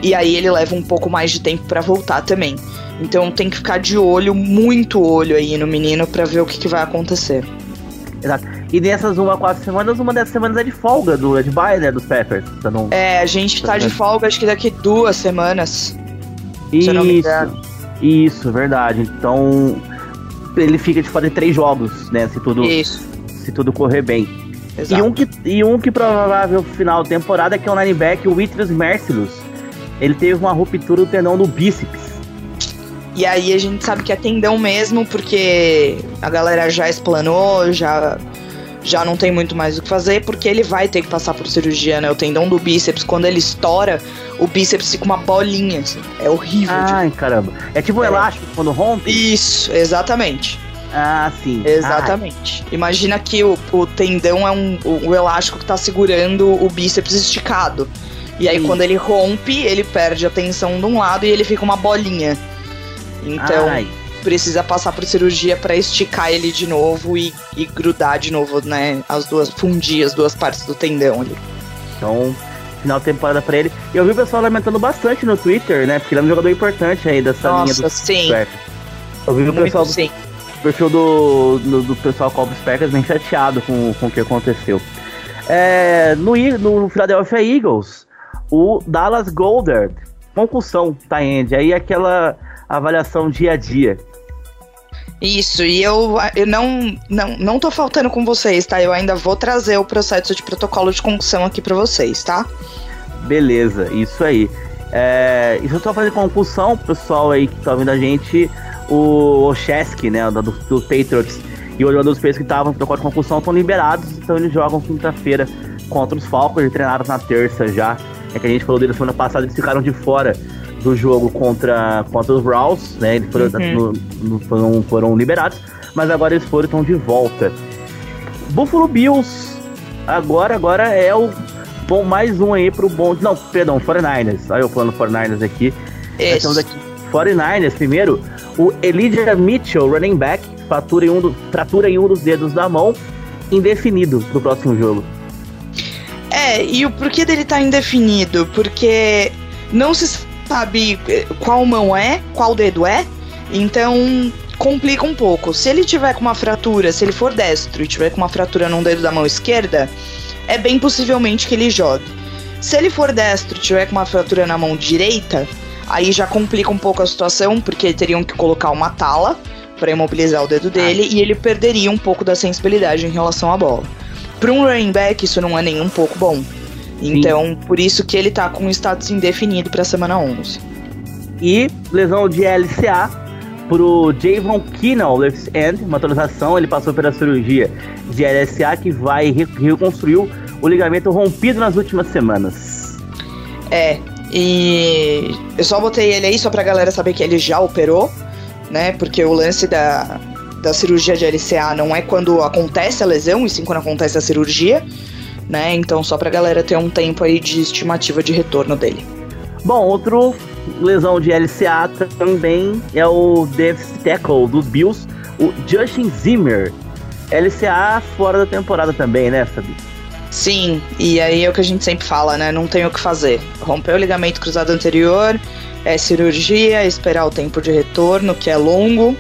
E aí ele leva um pouco mais de tempo para voltar também. Então tem que ficar de olho, muito olho aí no menino para ver o que, que, vai acontecer. Exato. E nessas uma, quatro semanas, uma dessas semanas é de folga do Red Buy, né? Dos Peppers. Não... É, a gente tá de folga acho que daqui duas semanas. Isso. Isso, verdade. Então ele fica de fazer três jogos, né? Se tudo, Isso. Se tudo correr bem. Exato. E um, que, e um que provável final de temporada é que é o linebacker, o Whitley Mercilus. Ele teve uma ruptura do tendão do bíceps. E aí a gente sabe que é tendão mesmo, porque a galera já explanou, já já não tem muito mais o que fazer, porque ele vai ter que passar por cirurgia, né? O tendão do bíceps, quando ele estoura, o bíceps fica uma bolinha, assim. É horrível. Ai, caramba. É tipo um é. elástico quando rompe? Isso, exatamente. Ah, sim. Exatamente. Ai. Imagina que o, o tendão é um, o, o, elástico que tá segurando o bíceps esticado. E aí, sim. quando ele rompe, ele perde a tensão de um lado e ele fica uma bolinha. Então, Ai. precisa passar por cirurgia para esticar ele de novo e, e, grudar de novo, né? As duas, fundir as duas partes do tendão ali. Então, final de temporada pra ele. Eu vi o pessoal lamentando bastante no Twitter, né? Porque ele é um jogador importante aí dessa Nossa, linha do sim. Eu vi o pessoal do, sim. perfil do, do, do pessoal Cobra Packers bem chateado com, com o que aconteceu. É, no, no Philadelphia Eagles, o Dallas Goldert, concussão, tá, Andy? Aí aquela avaliação dia a dia. Isso, e eu, eu não, não, não tô faltando com vocês, tá? Eu ainda vou trazer o processo de protocolo de concussão aqui para vocês, tá? Beleza, isso aí. É, isso eu tô fazendo concussão, pessoal aí que tá ouvindo a gente, o Ocheski, né, do, do Patriots, e o jogador dos Patriots que estavam no protocolo de concussão estão liberados, então eles jogam quinta-feira contra os Falcons, e treinaram na terça já. É que a gente falou deles semana passada, eles ficaram de fora do jogo contra, contra os Browns, né? Eles foram, uhum. no, no, foram, foram liberados, mas agora eles foram estão de volta. Buffalo Bills, agora, agora é o bom mais um aí pro bom. Não, perdão, 49ers. Olha eu falando 49ers aqui. Nós estamos aqui. 49ers, primeiro, o Elijah Mitchell, running back, fratura em um, do, fratura em um dos dedos da mão, indefinido pro próximo jogo. É, e o porquê dele tá indefinido? Porque não se sabe eh, qual mão é, qual dedo é, então complica um pouco. Se ele tiver com uma fratura, se ele for destro e tiver com uma fratura num dedo da mão esquerda, é bem possivelmente que ele jogue. Se ele for destro e tiver com uma fratura na mão direita, aí já complica um pouco a situação, porque teriam que colocar uma tala para imobilizar o dedo dele e ele perderia um pouco da sensibilidade em relação à bola. Para um running back, isso não é nem um pouco bom. Então, Sim. por isso que ele tá com um status indefinido pra semana 11. E lesão de LCA pro Javon Keenan, left end, uma atualização, ele passou pela cirurgia de LCA que vai reconstruir o ligamento rompido nas últimas semanas. É, e eu só botei ele aí só pra galera saber que ele já operou, né? Porque o lance da, da cirurgia de LCA não é quando acontece a lesão, e sim quando acontece a cirurgia né? Então só pra galera ter um tempo aí de estimativa de retorno dele. Bom, outro lesão de LCA também é o defensive tackle dos Bills, o Justin Zimmer. LCA fora da temporada também, né, Fabi? Sim, e aí é o que a gente sempre fala, né? Não tem o que fazer. Rompeu o ligamento cruzado anterior, é cirurgia, esperar o tempo de retorno, que é longo.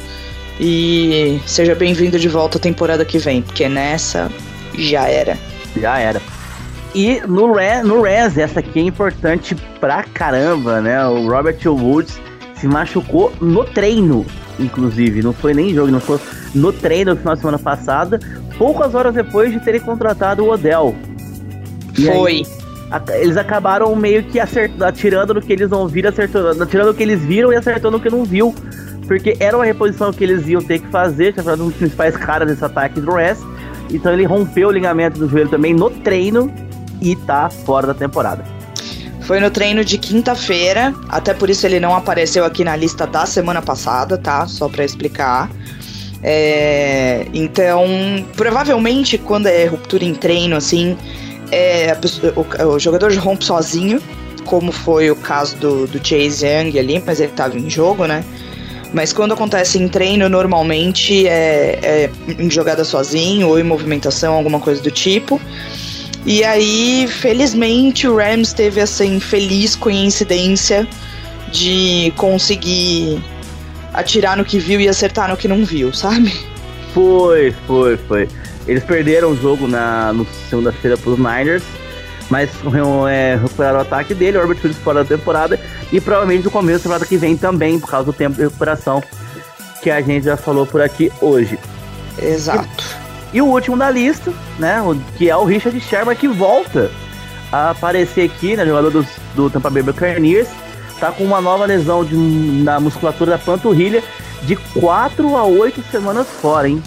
E seja bem-vindo de volta à temporada que vem, porque nessa já era já era. E no, Re no Rez, essa aqui é importante pra caramba, né? O Robert Woods se machucou no treino, inclusive. Não foi nem jogo, não foi no treino no final de semana passada, poucas horas depois de terem contratado o Odell. E foi. Aí, a, eles acabaram meio que acertando, atirando no que eles não viram, acertando, atirando no que eles viram e acertando no que não viu. Porque era uma reposição que eles iam ter que fazer, tinha falado um dos principais caras desse ataque do Rez. Então ele rompeu o ligamento do joelho também no treino e tá fora da temporada. Foi no treino de quinta-feira, até por isso ele não apareceu aqui na lista da semana passada, tá? Só para explicar. É, então, provavelmente quando é ruptura em treino, assim, é, o, o, jogador rompe sozinho, como foi o caso do, do Chase Young ali, mas ele estava em jogo, né? Mas quando acontece em treino, normalmente é, é em jogada sozinho ou em movimentação, alguma coisa do tipo. E aí, felizmente, o Rams teve essa infeliz coincidência de conseguir atirar no que viu e acertar no que não viu, sabe? Foi, foi, foi. Eles perderam o jogo na segunda-feira para os Niners, mas é, recuperaram o ataque dele, o Herbert Willis fora da temporada, e provavelmente no começo da temporada que vem também, por causa do tempo de recuperação que a gente já falou por aqui hoje. Exato. E, e o último da lista, né, que é o Richard Sherman, que volta a aparecer aqui, né, jogador do, do Tampa Bay Buccaneers, tá com uma nova lesão de, na musculatura da panturrilha de 4 a 8 semanas fora, hein?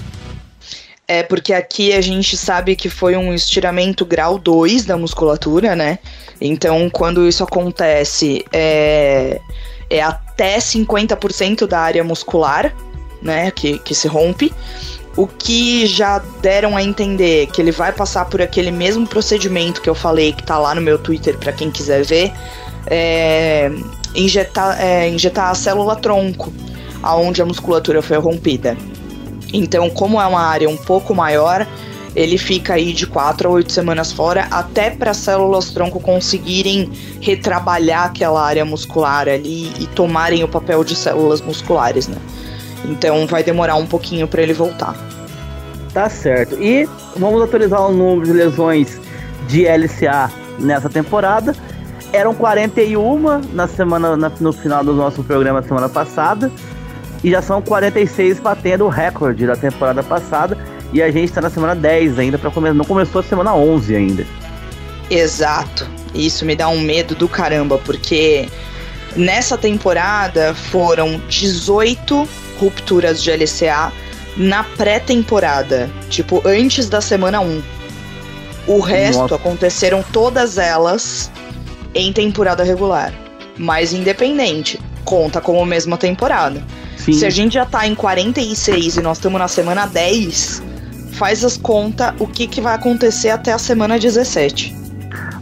É porque aqui a gente sabe que foi um estiramento grau 2 da musculatura, né? Então, quando isso acontece, é, é até 50% da área muscular, né? Que, que se rompe. O que já deram a entender que ele vai passar por aquele mesmo procedimento que eu falei, que tá lá no meu Twitter para quem quiser ver. É, injetar, é, injetar a célula tronco, aonde a musculatura foi rompida. Então, como é uma área um pouco maior, ele fica aí de 4 a 8 semanas fora, até para as células tronco conseguirem retrabalhar aquela área muscular ali e tomarem o papel de células musculares, né? Então vai demorar um pouquinho para ele voltar. Tá certo. E vamos atualizar o número de lesões de LCA nessa temporada. Eram 41 na semana, na, no final do nosso programa semana passada. E já são 46 batendo o recorde da temporada passada. E a gente está na semana 10 ainda, para começar. Não começou a semana 11 ainda. Exato. Isso me dá um medo do caramba, porque nessa temporada foram 18 rupturas de LCA na pré-temporada, tipo antes da semana 1. O resto Nossa. aconteceram todas elas em temporada regular. Mas independente, conta como a mesma temporada. Sim. Se a gente já tá em 46 e nós estamos na semana 10, faz as contas o que, que vai acontecer até a semana 17.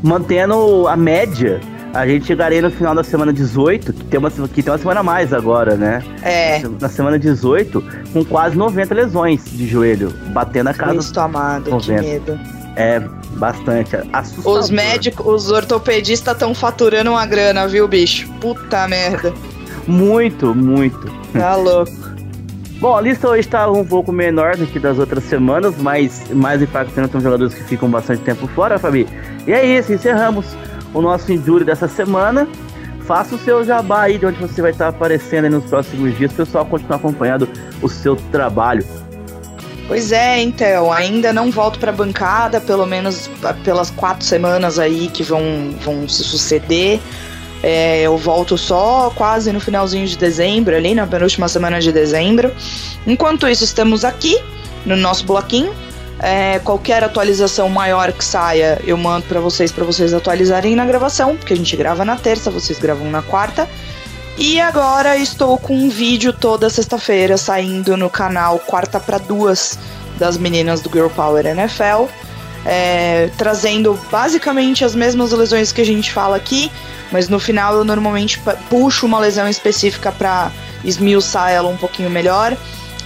Mantendo a média, a gente chegaria no final da semana 18, que tem uma, que tem uma semana a mais agora, né? É. Na semana 18, com quase 90 lesões de joelho, batendo a casa. Cristo amado, 90. que medo. É, bastante. Assustador. Os médicos, os ortopedistas estão faturando uma grana, viu, bicho? Puta merda. Muito, muito. Tá louco. Bom, a lista hoje está um pouco menor do que das outras semanas, mas mais impactante são jogadores que ficam bastante tempo fora, Fabi. E é isso, encerramos o nosso Injury dessa semana. Faça o seu jabá aí de onde você vai estar aparecendo nos próximos dias, o pessoal continuar acompanhando o seu trabalho. Pois é, então, ainda não volto para a bancada, pelo menos pelas quatro semanas aí que vão, vão se suceder. É, eu volto só quase no finalzinho de dezembro, ali na penúltima semana de dezembro. Enquanto isso, estamos aqui no nosso bloquinho. É, qualquer atualização maior que saia, eu mando para vocês, para vocês atualizarem na gravação, porque a gente grava na terça, vocês gravam na quarta. E agora estou com um vídeo toda sexta-feira saindo no canal Quarta para Duas das meninas do Girl Power NFL, é, trazendo basicamente as mesmas lesões que a gente fala aqui, mas no final eu normalmente puxo uma lesão específica para esmiuçar ela um pouquinho melhor.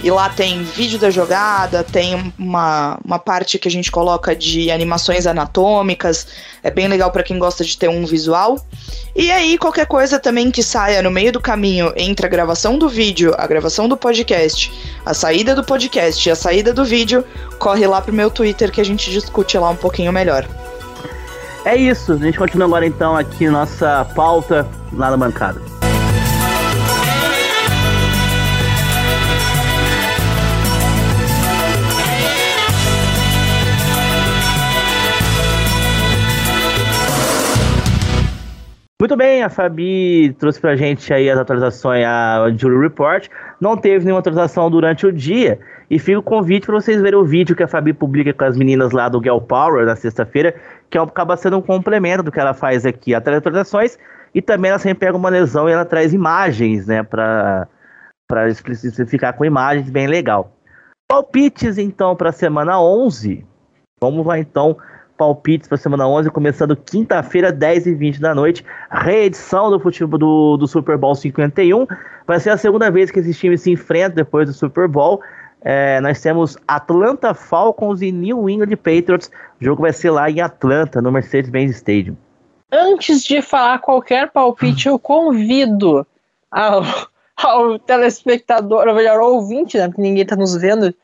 E lá tem vídeo da jogada, tem uma, uma parte que a gente coloca de animações anatômicas. É bem legal para quem gosta de ter um visual. E aí, qualquer coisa também que saia no meio do caminho entre a gravação do vídeo, a gravação do podcast, a saída do podcast e a saída do vídeo, corre lá pro meu Twitter que a gente discute lá um pouquinho melhor. É isso, a gente continua agora então aqui nossa pauta lá na bancada. Muito bem, a Fabi trouxe pra gente aí as atualizações, a Jury Report. Não teve nenhuma atualização durante o dia. E fica o convite para vocês verem o vídeo que a Fabi publica com as meninas lá do Girl Power na sexta-feira, que acaba sendo um complemento do que ela faz aqui, a atualizações. E também ela sempre pega uma lesão e ela traz imagens, né, pra, pra ficar com imagens bem legal. Palpites, então, para a semana 11. Vamos lá, então, palpites para semana 11, começando quinta-feira, 10 e 20 da noite. Reedição do futebol do, do Super Bowl 51. Vai ser a segunda vez que esses times se enfrentam depois do Super Bowl. É, nós temos Atlanta Falcons e New England Patriots. O jogo vai ser lá em Atlanta, no Mercedes-Benz Stadium. Antes de falar qualquer palpite, eu convido ao, ao telespectador, ou melhor, ouvinte, né, porque ninguém está nos vendo,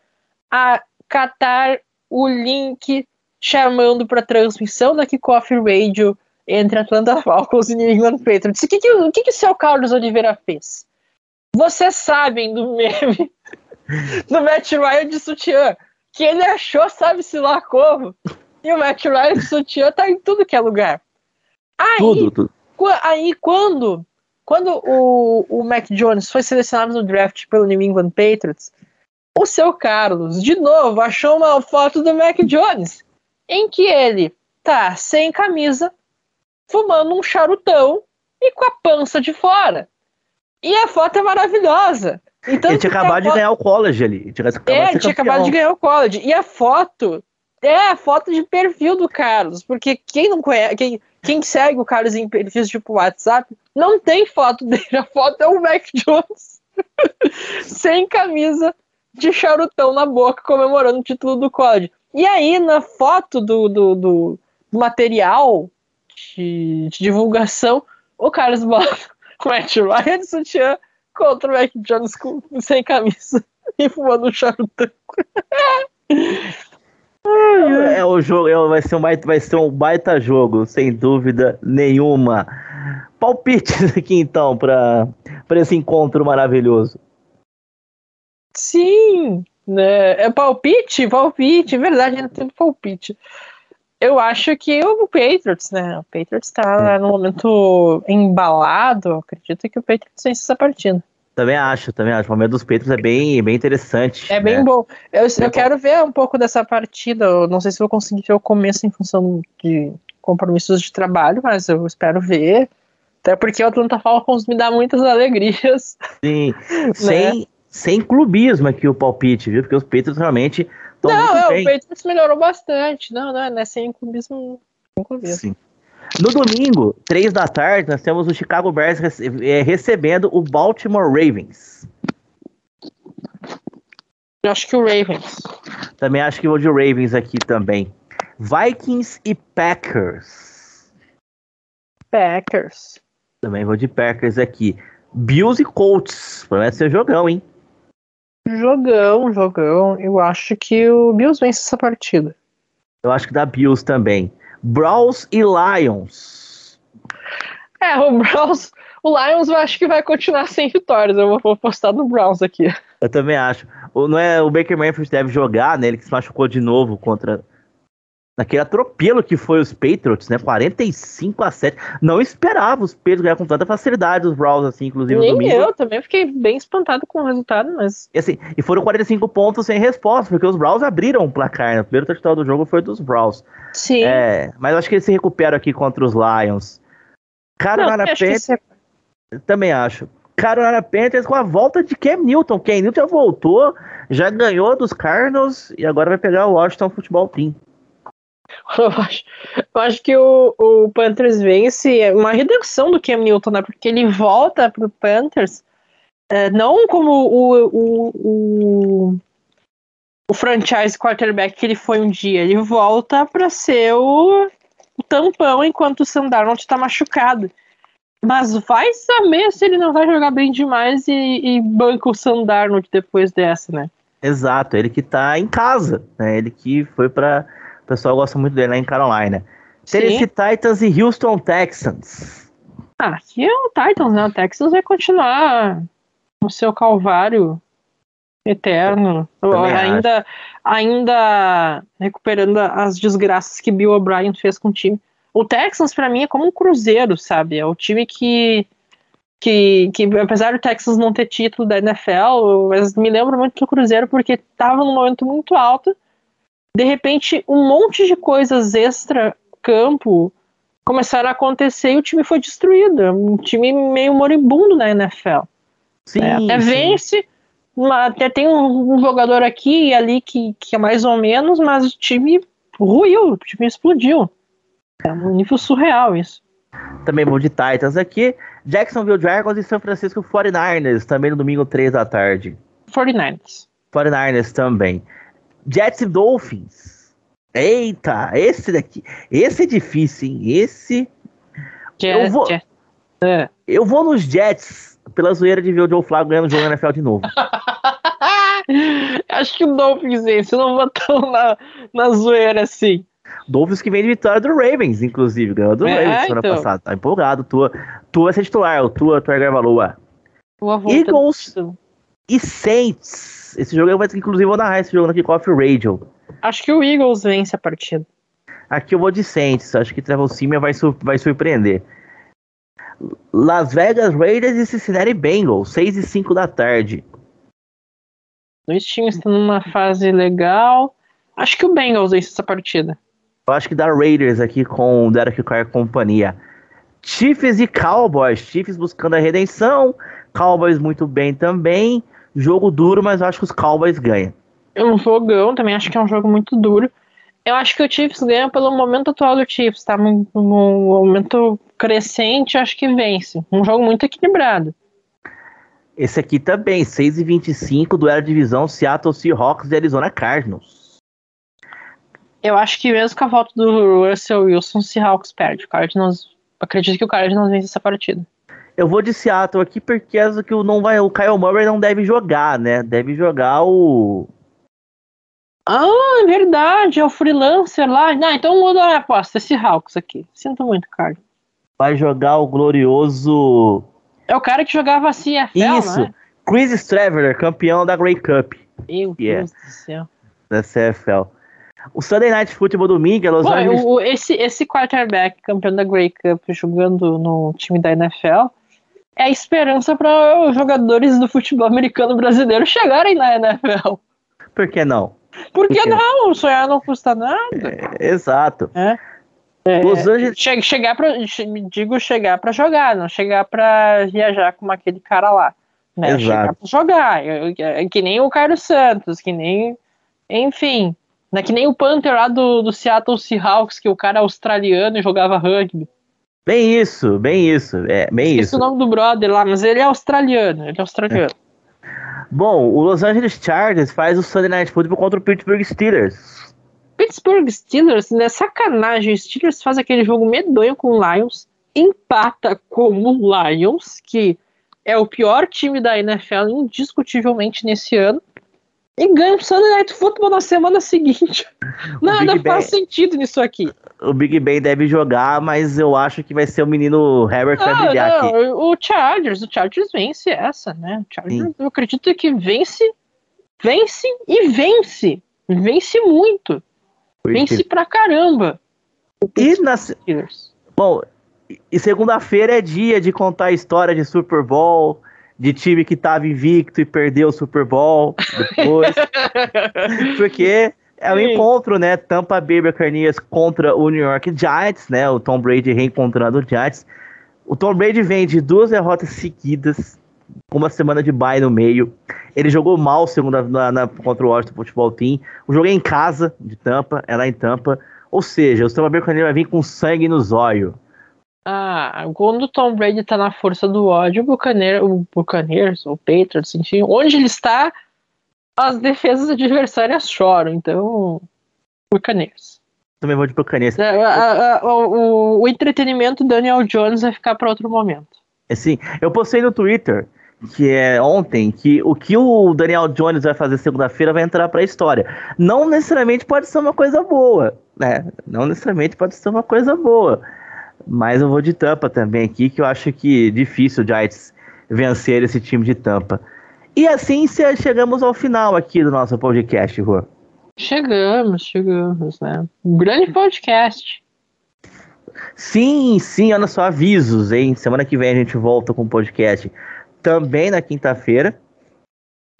a catar o link chamando para transmissão da Kickoff Radio entre Atlanta Falcons e New England Patriots. O que, que, o que, que o seu Carlos Oliveira fez? Vocês sabem do meme do Matt Ryan de sutiã, que ele achou, sabe-se lá como, e o Matt Ryan de sutiã tá em tudo que é lugar. Aí, tudo, tudo. aí quando, quando o, o Mac Jones foi selecionado no draft pelo New England Patriots, o seu Carlos, de novo, achou uma foto do Mac Jones em que ele tá sem camisa, fumando um charutão e com a pança de fora. E a foto é maravilhosa. Então, ele tinha acabado de ganhar o college ali. Tinha é, ele tinha acabado de ganhar o college. E a foto é a foto de perfil do Carlos. Porque quem não conhece, quem, quem segue o Carlos em perfis tipo WhatsApp, não tem foto dele. A foto é o Mac Jones sem camisa, de charutão na boca, comemorando o título do college. E aí, na foto do, do, do material de, de, divulgação, o Carlos bota o Matt Ryan de sutiã contra o Mac Jones com, sem camisa e fumando um charutão. é, o jogo é, vai, ser um baita, vai ser um baita jogo, sem dúvida nenhuma. Palpites aqui então para esse encontro maravilhoso. Sim, né? É palpite? Palpite, verdade, ainda tem palpite. Eu acho que o Patriots, né? O Patriots tá no momento embalado. Acredito que o Patriots vence essa partida. Também acho, também acho. O momento dos Patriots é bem, bem interessante. É bem né? bom. Eu, eu quero ver um pouco dessa partida. Eu não sei se vou conseguir ver o começo em função de compromissos de trabalho, mas eu espero ver. Até porque o Atlanta Falcons me dá muitas alegrias. Sim, né? sem, sem clubismo aqui o palpite, viu? Porque os Patriots realmente estão Não, é, o Patriots melhorou bastante. Não, não, não é sem clubismo. Sem clubismo. Sim. No domingo, três da tarde, nós temos o Chicago Bears é, recebendo o Baltimore Ravens. Eu acho que o Ravens. Também acho que vou de Ravens aqui também. Vikings e Packers. Packers. Também vou de Packers aqui. Bills e Colts. Promete ser jogão, hein? Jogão, jogão. Eu acho que o Bills vence essa partida. Eu acho que dá Bills também. Browns e Lions. É, o Browns. O Lions eu acho que vai continuar sem vitórias. Eu vou postar no Browns aqui. Eu também acho. O, não é, o Baker Mayfield deve jogar, né? Ele que se machucou de novo contra naquele atropelo que foi os Patriots, né? 45 a 7. Não esperava os Patriots ganhar com tanta facilidade os Browns, assim, inclusive Nem domingo. eu também fiquei bem espantado com o resultado, mas. E, assim, e foram 45 pontos sem resposta, porque os Browns abriram o placar, né? O primeiro touchdown do jogo foi dos Browns. Sim. É, mas acho que eles se recuperam aqui contra os Lions. Carolina Panthers. Você... Também acho. Carolina Panthers com a volta de Cam Newton. Cam Newton já voltou, já ganhou dos Cardinals e agora vai pegar o Washington Football Team. Eu acho, eu acho que o, o Panthers vence é uma redenção do Cam Newton, né? Porque ele volta pro Panthers é, não como o, o, o, o, franchise quarterback que ele foi um dia, ele volta para ser o, o, tampão enquanto o Sam Darnold tá machucado. Mas vai saber se ele não vai jogar bem demais e, e banca o Sam Darnold depois dessa, né? Exato, ele que tá em casa, né? Ele que foi para pessoal gosta muito dele lá em Carolina. Tennessee Titans e Houston Texans. Ah, aqui é o Titans, né? O Texans vai continuar no seu calvário eterno. ainda, ainda recuperando as desgraças que Bill O'Brien fez com o time. O Texans, para mim, é como um cruzeiro, sabe? É o time que, que, que, apesar do Texas não ter título da NFL, mas me lembro muito do Cruzeiro porque estava num momento muito alto. De repente, um monte de coisas extra-campo começaram a acontecer e o time foi destruído. É um time meio moribundo na NFL. Sim, é, até sim. vence, até tem um, um, jogador aqui e ali que, que é mais ou menos, mas o time ruiu, o time explodiu. É um nível surreal isso. Também vou de Titans aqui. Jacksonville Dragons e São Francisco 49ers, também no domingo 3 da tarde. 49ers. 49ers também. Jets e Dolphins. Eita, esse daqui. Esse é difícil, hein? Esse. Eu vou. É. eu vou nos Jets pela zoeira de ver o Joe Flacco ganhando o jogo na NFL de novo. Acho que o Dolphins vence, eu não vou tão na, na zoeira assim. Dolphins que vem de vitória do Ravens, inclusive, ganhou do é, Ravens semana então. passada. Tá empolgado. Tua, tua ser titular, o tua, tua Garvaloa. Eagles e Saints. Esse jogo eu vou, inclusive, vou narrar esse jogo no Kickoff Radio. Acho que o Eagles vence a partida. Aqui eu vou de Saints. Acho que Trevor Simia vai, sur vai surpreender. Las Vegas Raiders e Cincinnati Bengals, 6 e 5 da tarde. Dois times estão numa fase legal. Acho que o Bengals vence essa partida. Eu acho que dá Raiders aqui com o Derek Carr e companhia. Chiefs e Cowboys. Chiefs buscando a redenção. Cowboys muito bem também. Jogo duro, mas acho que os Cowboys ganham. É um jogão, também acho que é um jogo muito duro. Eu acho que o Chiefs ganha pelo momento atual do Chiefs, tá? Um, um momento crescente, acho que vence. Um jogo muito equilibrado. Esse aqui também, 6 e 25 duelo de divisão Seattle Seahawks e Arizona Cardinals. Eu acho que mesmo com a volta do Russell Wilson, o Seahawks perde. O Cardinals, acredito que o Cardinals vence essa partida. Eu vou de Seattle aqui porque é que o, não vai, o Kyle Murray não deve jogar, né? Deve jogar o. Ah, é verdade, é o freelancer lá. Não, então muda a aposta, esse Hawks aqui. Sinto muito, cara. Vai jogar o glorioso. É o cara que jogava assim, a Isso, né? Chris Straveler, campeão da Grey Cup. Meu yeah. Deus do céu. Da CFL. O Sunday Night Football domingo é Los Pô, Angeles. O, esse, esse quarterback campeão da Grey Cup jogando no time da NFL é a esperança para os jogadores do futebol americano brasileiro chegarem na NFL. Por que não? Por que, Por que não? Sonhar não custa nada. É, exato. É. É, Los Angeles... che chegar para digo chegar para jogar, não chegar para viajar como aquele cara lá. Né? Exato. Chegar pra jogar. É, que nem o Carlos Santos, que nem. Enfim. Não é que nem o Panther lá do, do Seattle Seahawks, que o cara é australiano e jogava rugby. Bem isso, bem isso, é, bem Esqueci isso. o nome do brother lá, mas ele é australiano, ele é australiano. É. Bom, o Los Angeles Chargers faz o Sunday Night Football contra o Pittsburgh Steelers. Pittsburgh Steelers, né, sacanagem, o Steelers faz aquele jogo medonho com o Lions, empata com o Lions, que é o pior time da NFL indiscutivelmente nesse ano, e ganha o Sunday Night Football na semana seguinte. Nada faz ben, sentido nisso aqui. O Big Ben deve jogar, mas eu acho que vai ser o menino Herbert ah, vai brilhar não, aqui. O Chargers, o Chargers vence essa, né? O Chargers, Sim. eu acredito que vence, vence e vence. Vence muito. Vence pra caramba. E na... Bom, e segunda-feira é dia de contar a história de Super Bowl de time que tava invicto e perdeu o Super Bowl depois. porque é o um encontro, né? Tampa Bay Buccaneers contra o New York Giants, né? O Tom Brady reencontrando o Giants. O Tom Brady vem de duas derrotas seguidas, com uma semana de bye no meio. Ele jogou mal segunda, na, na, contra o Washington Football Team. O jogo é em casa de Tampa, é lá em Tampa. Ou seja, o Tampa Bay Buccaneers vai vir com sangue nos olhos. Ah, quando o Tom Brady tá na força do ódio, o Buccaneers, o Buccaneers, o Patriots, enfim, onde ele está, as defesas adversárias choram. Então, Buccaneers. Também vou de Buccaneers. É, a, a, o, o, entretenimento Daniel Jones vai ficar para outro momento. É sim. Eu postei no Twitter que é ontem, que o que o Daniel Jones vai fazer segunda-feira vai entrar para a história. Não necessariamente pode ser uma coisa boa, né? Não necessariamente pode ser uma coisa boa. Mas eu vou de Tampa também aqui, que eu acho que difícil o Giants vencer esse time de Tampa. E assim chegamos ao final aqui do nosso podcast, Rua. Chegamos, chegamos, né? Um grande podcast. Sim, sim, olha só, avisos, hein? Semana que vem a gente volta com o podcast também na quinta-feira.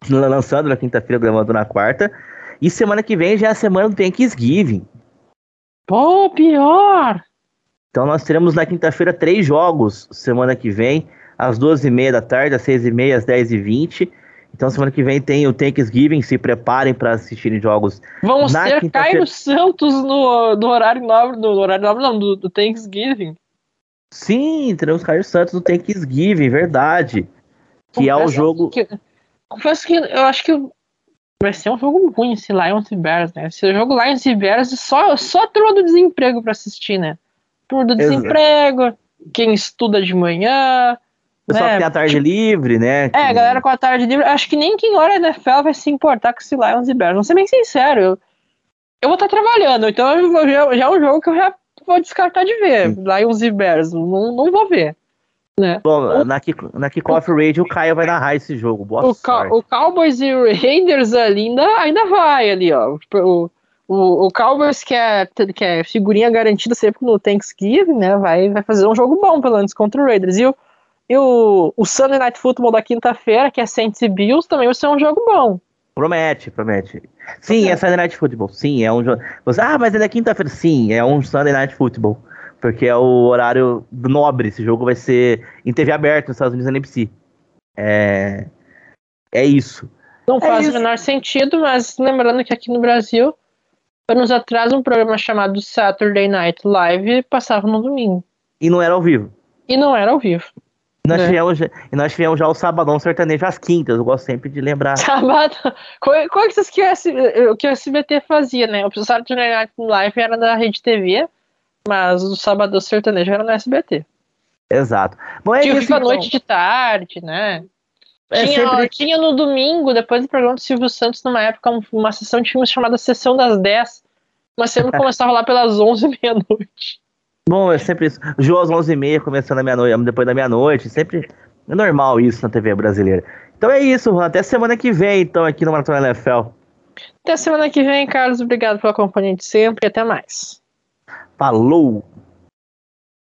Lançando na quinta-feira, gravando na quarta. E semana que vem já é a semana do Thanksgiving. Pô, pior! Então nós teremos na quinta-feira três jogos semana que vem, às duas e meia da tarde, às seis e meia, às dez e vinte. Então semana que vem tem o Thanksgiving, se preparem para assistirem jogos. Vamos ter Caio Santos no, no horário nobre, no horário nobre não, do, do Thanksgiving. Sim, teremos Caio Santos no Thanksgiving, verdade. Que confesso é o jogo. Que, confesso que eu acho que vai ser um jogo ruim esse Lions e Bears, né? Esse jogo Lions e Bears só, só turma do desemprego para assistir, né? Turma do desemprego, quem estuda de manhã. O pessoal né? que tem a tarde livre, né? É, galera com a tarde livre. Acho que nem quem olha NFL vai se importar com esse Lions e Bears. Vou ser bem sincero. Eu, eu vou estar trabalhando, então já, já é um jogo que eu já vou descartar de ver. Sim. Lions e Bears. Não, não vou ver. Né? Bom, na, na Kickoff Radio o Caio vai narrar esse jogo. Boa o, sorte. o Cowboys e o Raiders ali ainda, ainda vai ali, ó. O, o, o Cowboys, que é, que é figurinha garantida sempre no Thanksgiving, né? Vai, vai fazer um jogo bom, pelo menos, contra o Raiders. E o, e o, o Sunday Night Football da quinta-feira, que é Saints e Bills, também vai ser um jogo bom. Promete, promete. Sim, é Sunday Night Football. Sim, é um jogo. Ah, mas é da quinta-feira. Sim, é um Sunday Night Football porque é o horário nobre. Esse jogo vai ser em TV aberta nos Estados Unidos na NBC. É, é isso. Não é faz isso. o menor sentido, mas lembrando que aqui no Brasil, anos atrás, um programa chamado Saturday Night Live passava no domingo. E não era ao vivo. E não era ao vivo. E nós, é. tivemos, e nós tivemos já o Sabadão Sertanejo às quintas, eu gosto sempre de lembrar. Sabadão. Qual, qual que, o que o SBT fazia, né? O Saturday Night Live era da Rede TV, mas o sábado sertanejo era no SBT. Exato. Bom, é tinha isso, então. noite de tarde, né? É tinha, sempre... tinha no domingo, depois do programa do Silvio Santos, numa época, uma sessão de filmes chamada Sessão das 10. Mas sempre começava lá pelas 11 meia-noite. Bom, é sempre isso. João às 11h30, começando a meia-noite, depois da meia-noite. Sempre é normal isso na TV brasileira. Então é isso, até semana que vem, então, aqui no Maratona NFL. Até semana que vem, Carlos. Obrigado pela companhia de sempre e até mais. Falou!